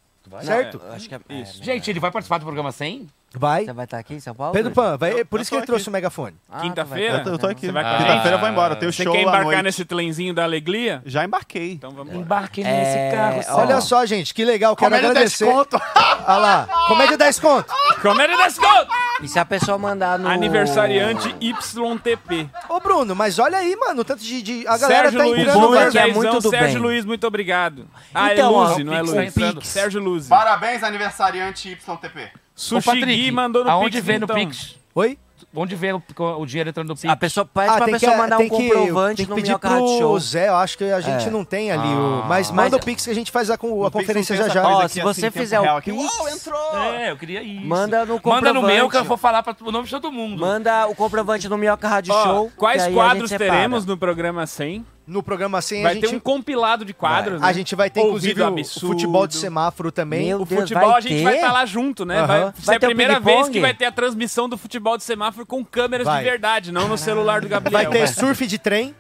certo? Eu acho que é, Isso. é, Gente, ele vai participar do programa 100? Vai. Você vai estar aqui em São Paulo? Pedro Pan, vai, por eu isso que ele aqui. trouxe o megafone. Ah, Quinta-feira? Eu tô, eu tô aqui. Você vai com a Quinta-feira eu vou embora. Tenho Você show quer embarcar noite. nesse trenzinho da alegria? Já embarquei. Então vamos embora. Embarque É, nesse carro. ó. Olha só, gente, que legal. Quero Comédia agradecer. 10 conto. Olha lá. Comédia 10 conto. Comédia Gold! E se a pessoa mandar no... Aniversariante YTP. Ô, Bruno, mas olha aí, mano, o tanto de. de- a galera Sérgio tá Luiz, entrando. bom é é muito do Sérgio bem. Luiz, muito obrigado. Ah, Então, é ó, Luzi, não é Luiz. tá. Sérgio Luzi. Parabéns, aniversariante YTP. Ô, Sushi Patrick, Gui mandou no aonde Pix, vê no então. Pix? Oi? Onde vê o, o dinheiro entrando no Pix? A pessoa pede pra tem pessoa mandar um que- comprovante tem que no pedir Minhoca Rádio pro Show. Zé, eu acho que a gente É. não tem ali o. Mas Mas- manda o Pix que a gente faz a, com- a conferência já já. Ó, se aqui, você assim, fizer o. Pix, Uau, entrou! É, eu queria isso. Manda no Manda comprovante. no meu que eu vou falar pra, o nome de todo mundo. Manda o comprovante no Minhoca Rádio Show. quais que quadros teremos no programa 100? No programa 100 Vai a ter gente. um compilado de quadros, A né? gente vai ter, inclusive, Ouvido o, o absurdo. futebol de semáforo também. Meu O Deus, futebol a gente ter? vai estar lá junto, né? Aham. Vai, Vai ser a ter o primeira vez que vai ter a transmissão do futebol de semáforo com câmeras Vai. de verdade, não no celular do Gabriel. Vai ter surf de trem.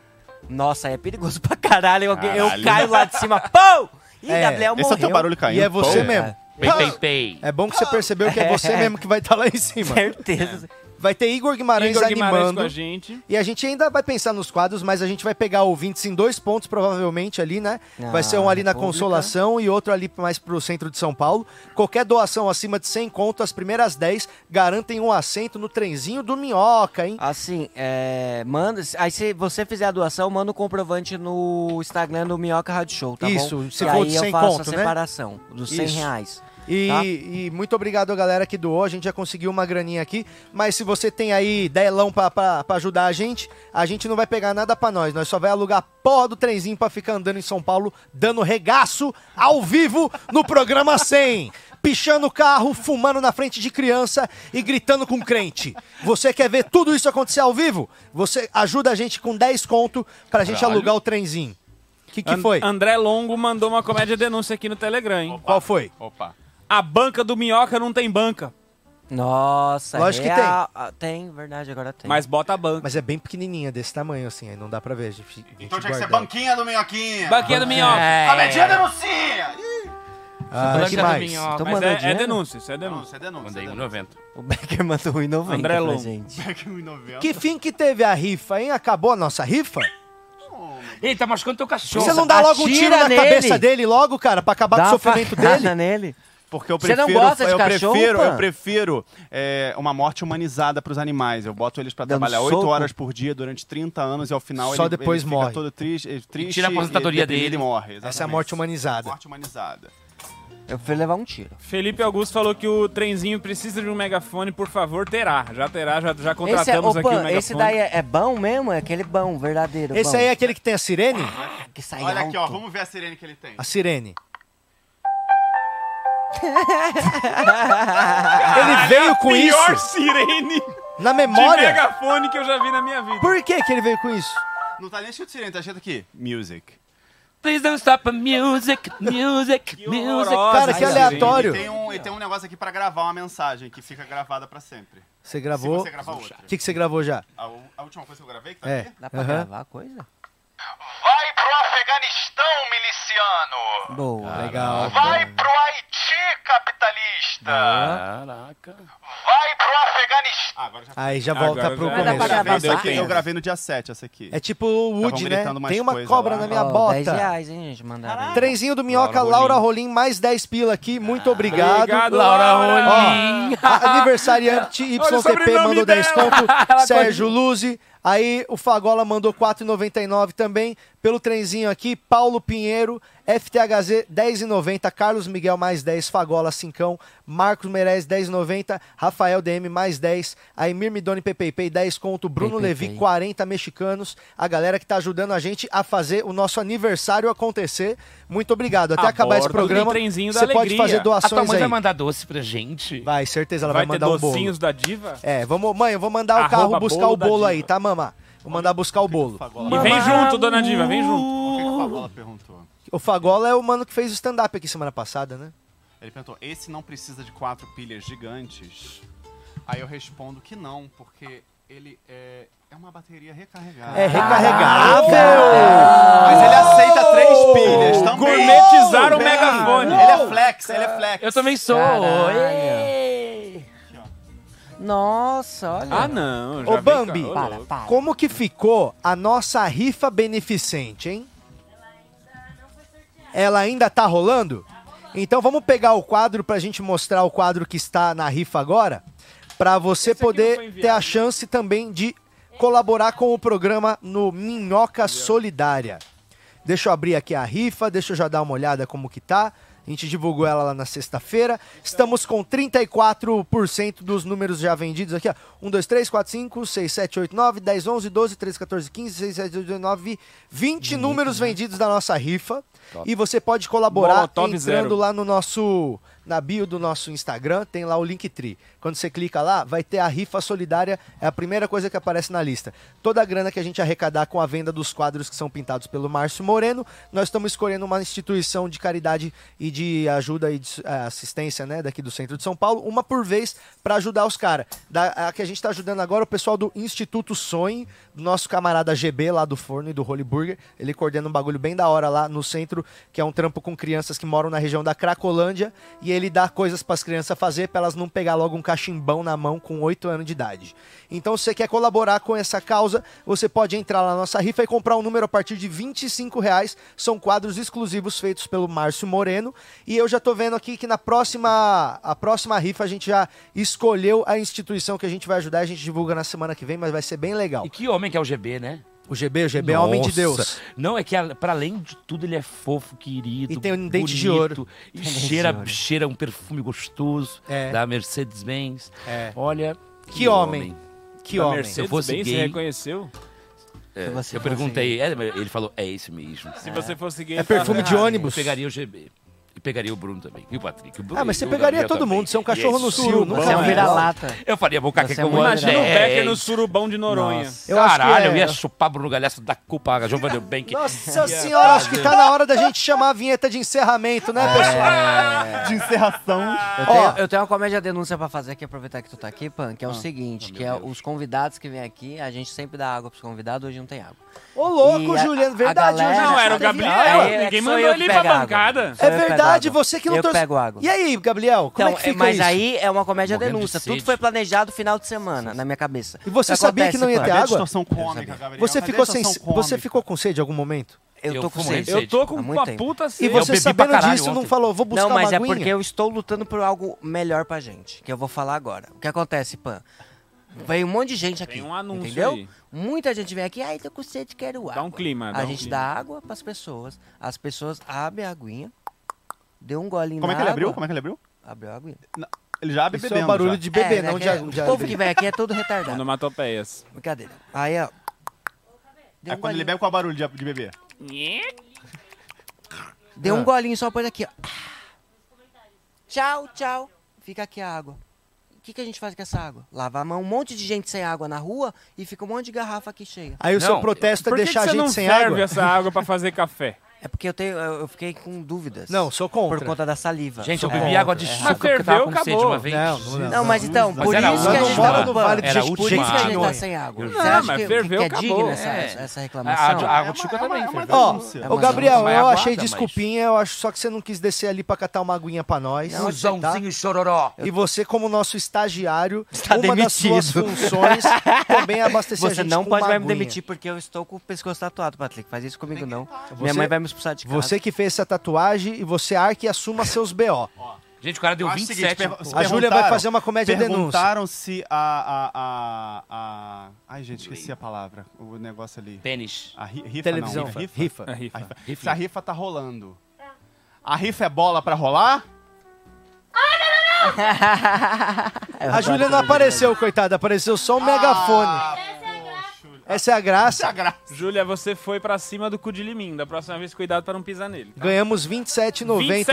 Nossa, é perigoso pra caralho. Eu, eu Caralho. caio lá de cima. Pô! Ih, É, Gabriel Esse é o morreu. teu barulho caindo. E é você Pô. mesmo. Pei, pei, pei. É bom que você percebeu que é você mesmo que vai estar lá em cima. Certeza. Vai ter Igor Guimarães Igor Guimarães animando. com a gente. E a gente ainda vai pensar nos quadros, mas a gente vai pegar ouvintes em dois pontos, provavelmente, ali, né? vai ser um ali na República. Consolação e outro ali mais pro centro de São Paulo. Qualquer doação acima de 100 conto, as primeiras 10 garantem um assento no trenzinho do Minhoca, hein? Assim, é, manda. Aí se você fizer a doação, manda o comprovante no Instagram do Minhoca Rádio Show, tá Isso, bom? se E for aí de eu 100 faço conto, a né? separação dos 100 Isso. reais. E, tá? e muito obrigado a galera que doou, a gente já conseguiu uma graninha aqui, mas se você tem aí delão pra, pra, pra ajudar a gente, a gente não vai pegar nada pra nós, nós só vai alugar a porra do trenzinho pra ficar andando em São Paulo, dando regaço ao vivo no programa 100. Pichando o carro, fumando na frente de criança e gritando com crente. Você quer ver tudo isso acontecer ao vivo? Você ajuda a gente com 10 conto pra gente Caralho. alugar o trenzinho. O que, que An- foi? André Longo mandou uma comédia denúncia aqui no Telegram, hein? Qual foi? Opa. A banca do Minhoca não tem banca. Nossa, Lógico que real- ah, Tem, verdade, agora tem. Mas bota a banca. Mas é bem pequenininha, desse tamanho assim, aí não dá pra ver. A gente, a gente Então tinha que ser banquinha do Minhoquinha. Banquinha do Minhoca. É. A Medinha denuncia! Ah, que do mais? Mandou é, é dinheiro? denúncia, isso é denúncia. Denúncia, denúncia. Mandei denúncia. 1,90. O Becker mandou 1,90 André pra Longo. gente. Pega 1,90. Que fim que teve a rifa, hein? Acabou a nossa rifa? Ei, tá machucando teu cachorro. Você não dá logo um tiro na nele. cabeça dele logo, cara, pra acabar Dá com o sofrimento dele? nele. Porque eu Você não prefiro, gosta de eu cachorro, prefiro, eu prefiro é, uma morte humanizada pros animais. Eu boto eles pra Dando trabalhar 8 soco? horas por dia durante 30 anos e ao final Só ele, depois ele morre. fica todo triste, triste tira a aposentadoria e dele. e morre. Essa é a exatamente. morte humanizada. Morte humanizada. Eu fui levar um tiro. Felipe Augusto falou que o trenzinho precisa de um megafone, por favor, terá. Já terá, já, já Esse, é, contratamos aqui o opa, megafone. esse daí é, é bom mesmo? É aquele bom, verdadeiro. Esse bom. aí é aquele que tem a sirene? que sai Olha alto. aqui, ó. Vamos ver a sirene que ele tem. A sirene. Ele veio com pior isso sirene na de memória. megafone que eu já vi na minha vida. Por que que ele veio com isso? Não tá nem escrito sirene, tá escrito aqui. Music. Please don't stop music, music, music. horrorosa Cara, que aleatório. E tem, um, e tem um negócio aqui pra gravar uma mensagem que fica gravada pra sempre. Você Se gravou? você gravar outra. O que que você gravou já? A, a última coisa que eu gravei, que tá É. aqui. Dá pra Aham. gravar coisa? Vai Afeganistão, miliciano! Boa. Legal. Vai pro Haiti, capitalista! Caraca. Vai pro Afeganistão! Ah, agora já Aí já Agora volta pro já- começo. aqui eu gravei no dia 7, essa aqui. É tipo o Woody, né? Tem uma cobra lá. na minha Ó, 10 bota. reais, hein, gente? Mandaram. Trenzinho do Minhoca, Laura Laura Rolim. Mais 10 pila aqui. Muito obrigado. Obrigado, Laura. Rolim. A- Aniversariante YTP mandou 10 dela. conto. Sérgio Luzi. Aí o Fagola mandou 4,99 também. Pelo trenzinho aqui, Paulo Pinheiro, FTHZ 10,90. Carlos Miguel mais 10. Fagola 5. Marcos Meirelles 10,90. Rafael DM mais 10. Aí Mirmidone PPP 10 conto. Bruno PPP. Levi 40 mexicanos. A galera que tá ajudando a gente a fazer o nosso aniversário acontecer. Muito obrigado. Até A acabar esse programa, você pode fazer A tua doações mãe aí. vai mandar doce pra gente? Vai, certeza, ela Vai vai, ter mandar o bolo. docinhos da diva? É, vamos, mãe, eu vou mandar o Arroba carro buscar o bolo aí, tá, mamá? Vou mandar buscar o bolo. E vem junto, dona diva, vem junto. O que, que o Favola perguntou? O Fagola é o mano que fez o stand-up aqui semana passada, né? Ele perguntou, esse não precisa de quatro pilhas gigantes? Aí eu respondo que não, porque ele é, é uma bateria recarregável. É recarregável! Mas ele aceita três pilhas também. Gourmetizaram o megafone. Ele é flex, ele é flex. Eu também sou. Caralho. Nossa, olha. Ah, não. Já Ô, Bambi, cá, Para, para. Como que ficou a nossa rifa beneficente, hein? Ela ainda tá rolando? Então vamos pegar o quadro pra gente mostrar o quadro que está na rifa agora, pra você Esse poder ter a chance também de colaborar com o programa no Minhoca Solidária. Deixa eu abrir aqui a rifa, deixa eu já dar uma olhada como que tá. A gente divulgou ela lá na sexta-feira. Estamos com 34% dos números já vendidos aqui, ó. 1, 2, 3, 4, 5, 6, 7, 8, 9, 10, 11, 12, 13, 14, 15, 16, 17, 18, 19, 20 números vendidos da nossa rifa. E você pode colaborar Molotov entrando zero. lá no nosso na bio do nosso Instagram, tem lá o Linktree. Quando você clica lá, vai ter a rifa solidária, é a primeira coisa que aparece na lista. Toda a grana que a gente arrecadar com a venda dos quadros que são pintados pelo Márcio Moreno, nós estamos escolhendo uma instituição de caridade e pedir ajuda e de- eh, assistência, né, daqui do centro de São Paulo, uma por vez pra ajudar os caras. A que a gente tá ajudando agora é o pessoal do Instituto Sonhe, do nosso camarada GB lá do Forno e do Holy Burger. Ele coordena um bagulho bem da hora lá no centro, que é um trampo com crianças que moram na região da Cracolândia, e ele dá coisas pras crianças fazer pra elas não pegar logo um cachimbão na mão com 8 anos de idade. Então, se você quer colaborar com essa causa, você pode entrar lá na nossa rifa e comprar um número a partir de 25 reais. São quadros exclusivos feitos pelo Márcio Moreno. E eu já tô vendo aqui que na próxima, a próxima rifa a gente já escolheu a instituição que a gente vai ajudar. A gente divulga na semana que vem, mas vai ser bem legal. E que homem que é o GB, né? O GB, o GB é homem de Nossa. Deus. Não, é que a- pra além de tudo ele é fofo, querido. E tem um dente de bonito, ouro. E de cheira, ouro. cheira um perfume gostoso É. da Mercedes-Benz. É. Olha. Que homem. Que Da homem. Se eu fosse Mercedes-Benz, gay, você reconheceu? é, eu fosse perguntei, é, ele falou, é isso mesmo. Se você fosse gay... É perfume de fala, "Ah, ônibus. Eu pegaria o GB. E pegaria o Bruno também. E o Patrick. O Bruno Ah, mas você o pegaria Gabriel todo também. mundo, você é um cachorro no surubão. cio, nunca Você é um vi. vira-lata. Eu faria bocaque é com muito o Imagina o É, Becker é no surubão de Noronha. Eu acho que Caralho, é- eu ia chupar Bruno Galhaço da culpa a Giovanna Bank. Nossa senhora, acho que tá na hora da gente chamar a vinheta de encerramento, né, pessoal? De encerração. Eu tenho, Ó. eu tenho uma comédia denúncia pra fazer aqui, aproveitar que tu tá aqui, Pan, que Ah, é o seguinte, que é os convidados que vêm aqui, a gente sempre dá água pros convidados, hoje não tem água. Ô, louco, Juliano, verdade. galera- Não, era o Gabriel. É, é Ninguém mandou ele pra bancada. É pego verdade, água. você que não Eu trouxe... pego água. E aí, Gabriel, como Então, é que fica mas isso? aí é uma comédia Morrendo de denúncia. Tudo sede. foi planejado final de semana, na minha cabeça. E você que sabia que não ia acontece, ter água? distorção cômica, Gabriel. Você Cadê ficou, sem... distorção você cômica? ficou com sede em algum momento? Eu Eu tô com sede. Eu tô com uma tempo. puta E sede. você bebi pra sabendo disso não ontem. falou, vou buscar Não, mas uma é porque eu estou lutando por algo melhor pra gente, que eu vou falar agora. O que acontece, Pan? Veio um monte de gente aqui. Tem um anúncio entendeu? aí. Muita gente vem aqui, ai, tô com sede, quero água. Dá um clima, dá A um gente clima. dá água pras pessoas, as pessoas abrem a aguinha, deu um golinho Como é que ele abriu? água, Como é que ele abriu? Abriu a aguinha. Ele já abre Isso é bebendo um barulho já. de bebê, É, não né, de, que é- de O povo que vem aqui é todo retardado. Onomatopeias. Brincadeira. Aí, ó. Deu É um quando ele golinho. bebe com o barulho de, de bebê. Deu Ah. um golinho só por aqui, ó. Tchau, tchau. Fica aqui a água. O que, que a gente faz com essa água? Lava a mão, um monte de gente sem água na rua e fica um monte de garrafa aqui cheia. Aí o seu Não, protesto é Por que, deixar que a você gente não sem ferve água? essa água pra fazer café? É porque eu, tenho, eu fiquei com dúvidas. Não, sou contra. Por conta da saliva. Gente, eu Sou bebi contra. água de É suco errado. porque tava com sede acabou. uma vez. Não, não, não. Não, mas então, Mas por isso que a não gente tá no Vale Jequitinhonha. Por isso que a gente tá sem água. Você Não, acha mas que, ferveu, que é acabou. digna essa, É. essa reclamação? a, água de suco também, é ferveu. É ô Gabriel, eu achei desculpinha, eu acho só que você não quis descer ali pra catar uma aguinha pra nós. tá? Fusãozinho chororó. E você, como nosso estagiário, uma das suas funções também é abastecer a Você gente não com pode me demitir porque eu estou com o pescoço tatuado, Patrick. Faz isso comigo não. Minha mãe vai me expulsar de casa. Você que fez essa tatuagem e você arque e assuma seus BO. Gente, o cara deu Eu acho o 27. seguinte, A Júlia vai fazer uma comédia denúncia. Perguntaram se a, a, a, a... Ai, gente, esqueci a palavra. O negócio ali. Pênis. A ri- rifa Televisão. não. Rifa? Rifa. A rifa. A rifa. Rifa. Se a rifa tá rolando. A rifa é bola pra rolar? A Júlia não apareceu, coitada. Apareceu só um megafone. Essa é a graça. Júlia, você foi pra cima do cu de limim. Da próxima vez, cuidado pra não pisar nele. tá? Ganhamos 27,90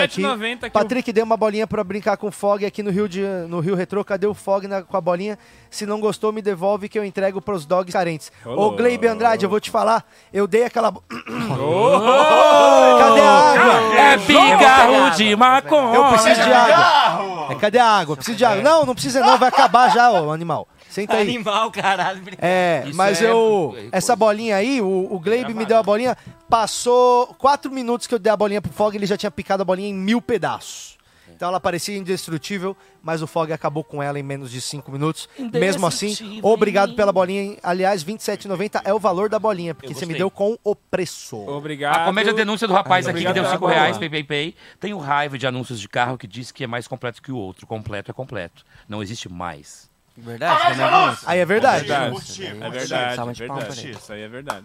aqui. 27,90 aqui. Patrick deu uma bolinha pra brincar com o Fog aqui no Rio, de, no Rio Retrô. Cadê o Fog na- com a bolinha? Se não gostou, me devolve que eu entrego pros dogs carentes. Ô, Ô, Gleibe Andrade, eu vou te falar. Eu dei aquela... bo- Oh! Cadê a água? É pigarro de maconha. Eu preciso de água. É, cadê a água? Preciso de água. Não, não precisa não. Vai acabar já, ô animal. Senta aí. Animal, caralho. É, Isso mas é- eu. essa bolinha aí, o, o Gleibe me deu a bolinha. Passou quatro minutos que eu dei a bolinha pro Fog, ele já tinha picado a bolinha em mil pedaços. Então ela parecia indestrutível, mas o Fog acabou com ela em menos de cinco minutos. Mesmo assim, Indestrutível. obrigado pela bolinha. hein? Aliás, R$ 27,90 é o valor da bolinha, porque Eu você me gostei. deu com o preço. Obrigado. A comédia denúncia do rapaz aqui que Obrigado deu 5 reais, pay, pay, pay. Tem o raiva de anúncios de carro que diz que é mais completo que o outro. Completo é completo. Não existe mais. Verdade, também é isso. Aí é verdade. É verdade, Salva de palmas verdade. ele. Isso aí é verdade.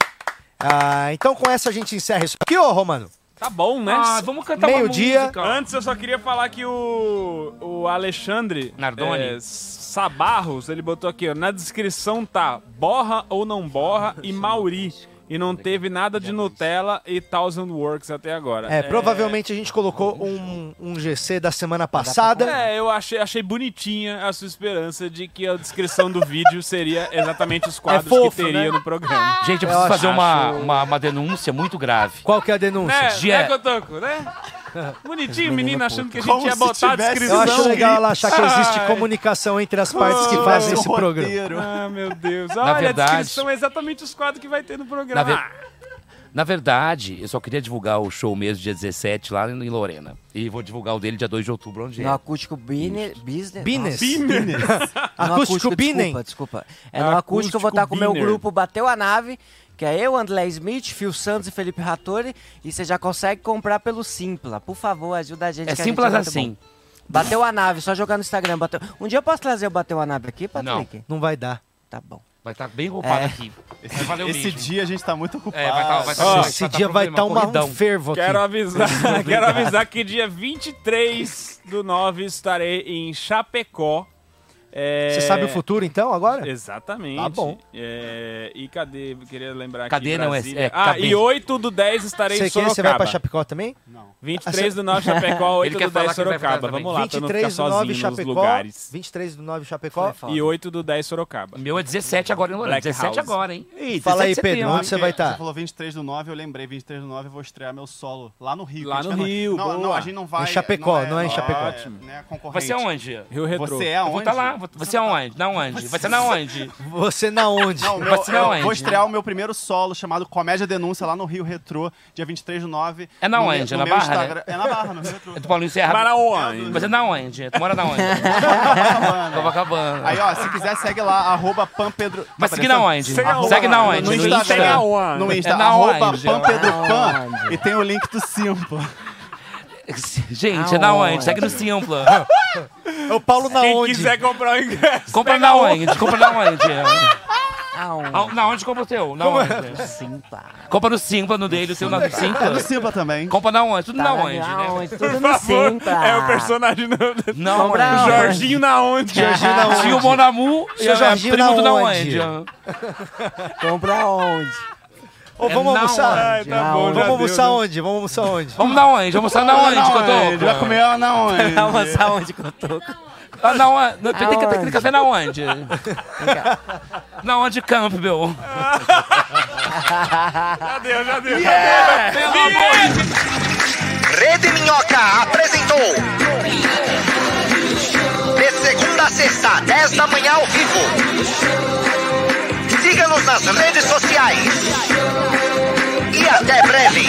Ah, então com essa a gente encerra isso aqui, ô Romano. Tá bom, né? Ah, vamos cantar uma Meio-dia. música. Antes eu só queria falar que o, o Alexandre Nardoni. é, Sabarros, ele botou aqui, ó, na descrição tá borra ou não borra e Mauri. E não teve nada de Nutella e Thousand Works até agora. É, provavelmente a gente colocou um, um GC da semana passada. É, eu achei, achei bonitinha a sua esperança de que a descrição do vídeo seria exatamente os quadros fofo, que teria né? no programa. Gente, eu Eu preciso acho- fazer uma, acho- uma, uma denúncia muito grave. Qual que é a denúncia? Né, Dia- né, Cotoco, né? Bonitinho, menino achando que a gente Como ia botar a descrição. Eu acho legal ela achar que existe Ai. comunicação entre as partes que Oh, fazem esse programa. Ah, meu Deus. Na Olha, a verdade- descrição é exatamente os quadros que vai ter no programa. Na ver- Na verdade, eu só queria divulgar o show mesmo dia 17 lá em Lorena. E vou divulgar o dele dia 2 de outubro, onde No é. acústico Bine, Business. Business. Nossa. No Acústico Binen. Desculpa, desculpa. É no acústico, eu vou estar com o meu Biner. grupo Bateu a Nave, que é eu, André Smith, Phil Santos e Felipe Rattori. E você já consegue comprar pelo Simpla. Por favor, ajuda a gente. É que a gente simples muito assim. bom. Bateu a nave, só jogar no Instagram. Bateu... Um dia eu posso trazer o Bateu a nave aqui, Patrick? Não vai dar. Tá bom. Vai estar bem roubado É. aqui. Esse, Vai valer o esse dia a gente tá muito ocupado. É, vai tá- vai tá- vai Esse tá dia vai estar uma, um corridão. fervo aqui. Quero avisar, quero avisar que dia 23 do 9 estarei em Chapecó. É, Você sabe o futuro então, agora? Exatamente. Tá bom. É, e cadê? Queria lembrar aqui. Cadê não é- Brasília. é, ah, cadê? e 8 do 10 estarei Você em? Sorocaba. Você vai pra Chapecó também? 23 do 9 Chapecó, 8 Ele quer do falar 10 que ele vai Sorocaba. Vamos lá, pra não ficar 23 do 9 sozinho nos Chapecó. lugares. 23 do 9 Chapecó. E 8 do 10 Sorocaba. Meu é 17 agora em Lorena. Black 17 House. agora, hein? Ih, Fala aí, 17 de Pedro, onde você vai estar? Você falou 23 do 9, eu lembrei, 23 do 9 eu vou estrear meu solo lá no Rio. Lá no Rio, não, não, a gente não vai. Em Chapecó, não é em Chapecó. Ótimo. Né, concorrente. Vai ser aonde? Rio Retrô. Você é Eu aonde? vou estar lá. Vai ser aonde? Na onde? Vai ser na onde? Você na onde? Não, meu, Vai ser eu aonde? vou estrear o meu primeiro solo chamado Comédia Denúncia lá no Rio Retrô, dia 23 do 9. É na no onde? É no na meu Barra, né? Instagram- É na Barra, no Rio Retrô. É do Paulinho Serra. Para onde? Vai ser na onde? Tu mora na onde? Copacabana. Aí, ó, se quiser, segue lá, arroba pampedro... Tá Mas segue na onde? Segue na onde? No No Instagram. Insta. No Insta, É na arroba onde? pampedropan. E tem o link do Simpla. Gente, é na onde? Segue no Simpla. É o Paulo na Quem onde? quiser comprar o ingresso. Compra na onde? Compra na onde? Aonde? Na onde compra o teu? Na Como é? onde? Simpla. Compra no Simpla, no dele, o teu na do É no Simpla. Simpla também. Compra na onde? Tudo na Tá onde, né? Aonde? Tudo Por no favor, Simpla. é o personagem do... Na Compra onde? onde? Jorginho na onde? Jorginho na onde? Tinha o Monamu e Seu a Jorginho primo na do na onde? onde? Compra onde? Ô, É vamos na almoçar? Ai, tá bom, já Vamos deu, almoçar né? onde? Vamos almoçar onde? Vamos na onde? Vamos almoçar na onde, Vai Cotoco? comer ela na onde? Almoçar onde tô? Ah, na onde? Tem que ter aquele Aonde? café na onde? Na onde, Campbell? Já deu, já deu. Rede Minhoca apresentou. De segunda a sexta, 10 da manhã ao vivo. Siga-nos nas redes sociais. E até breve.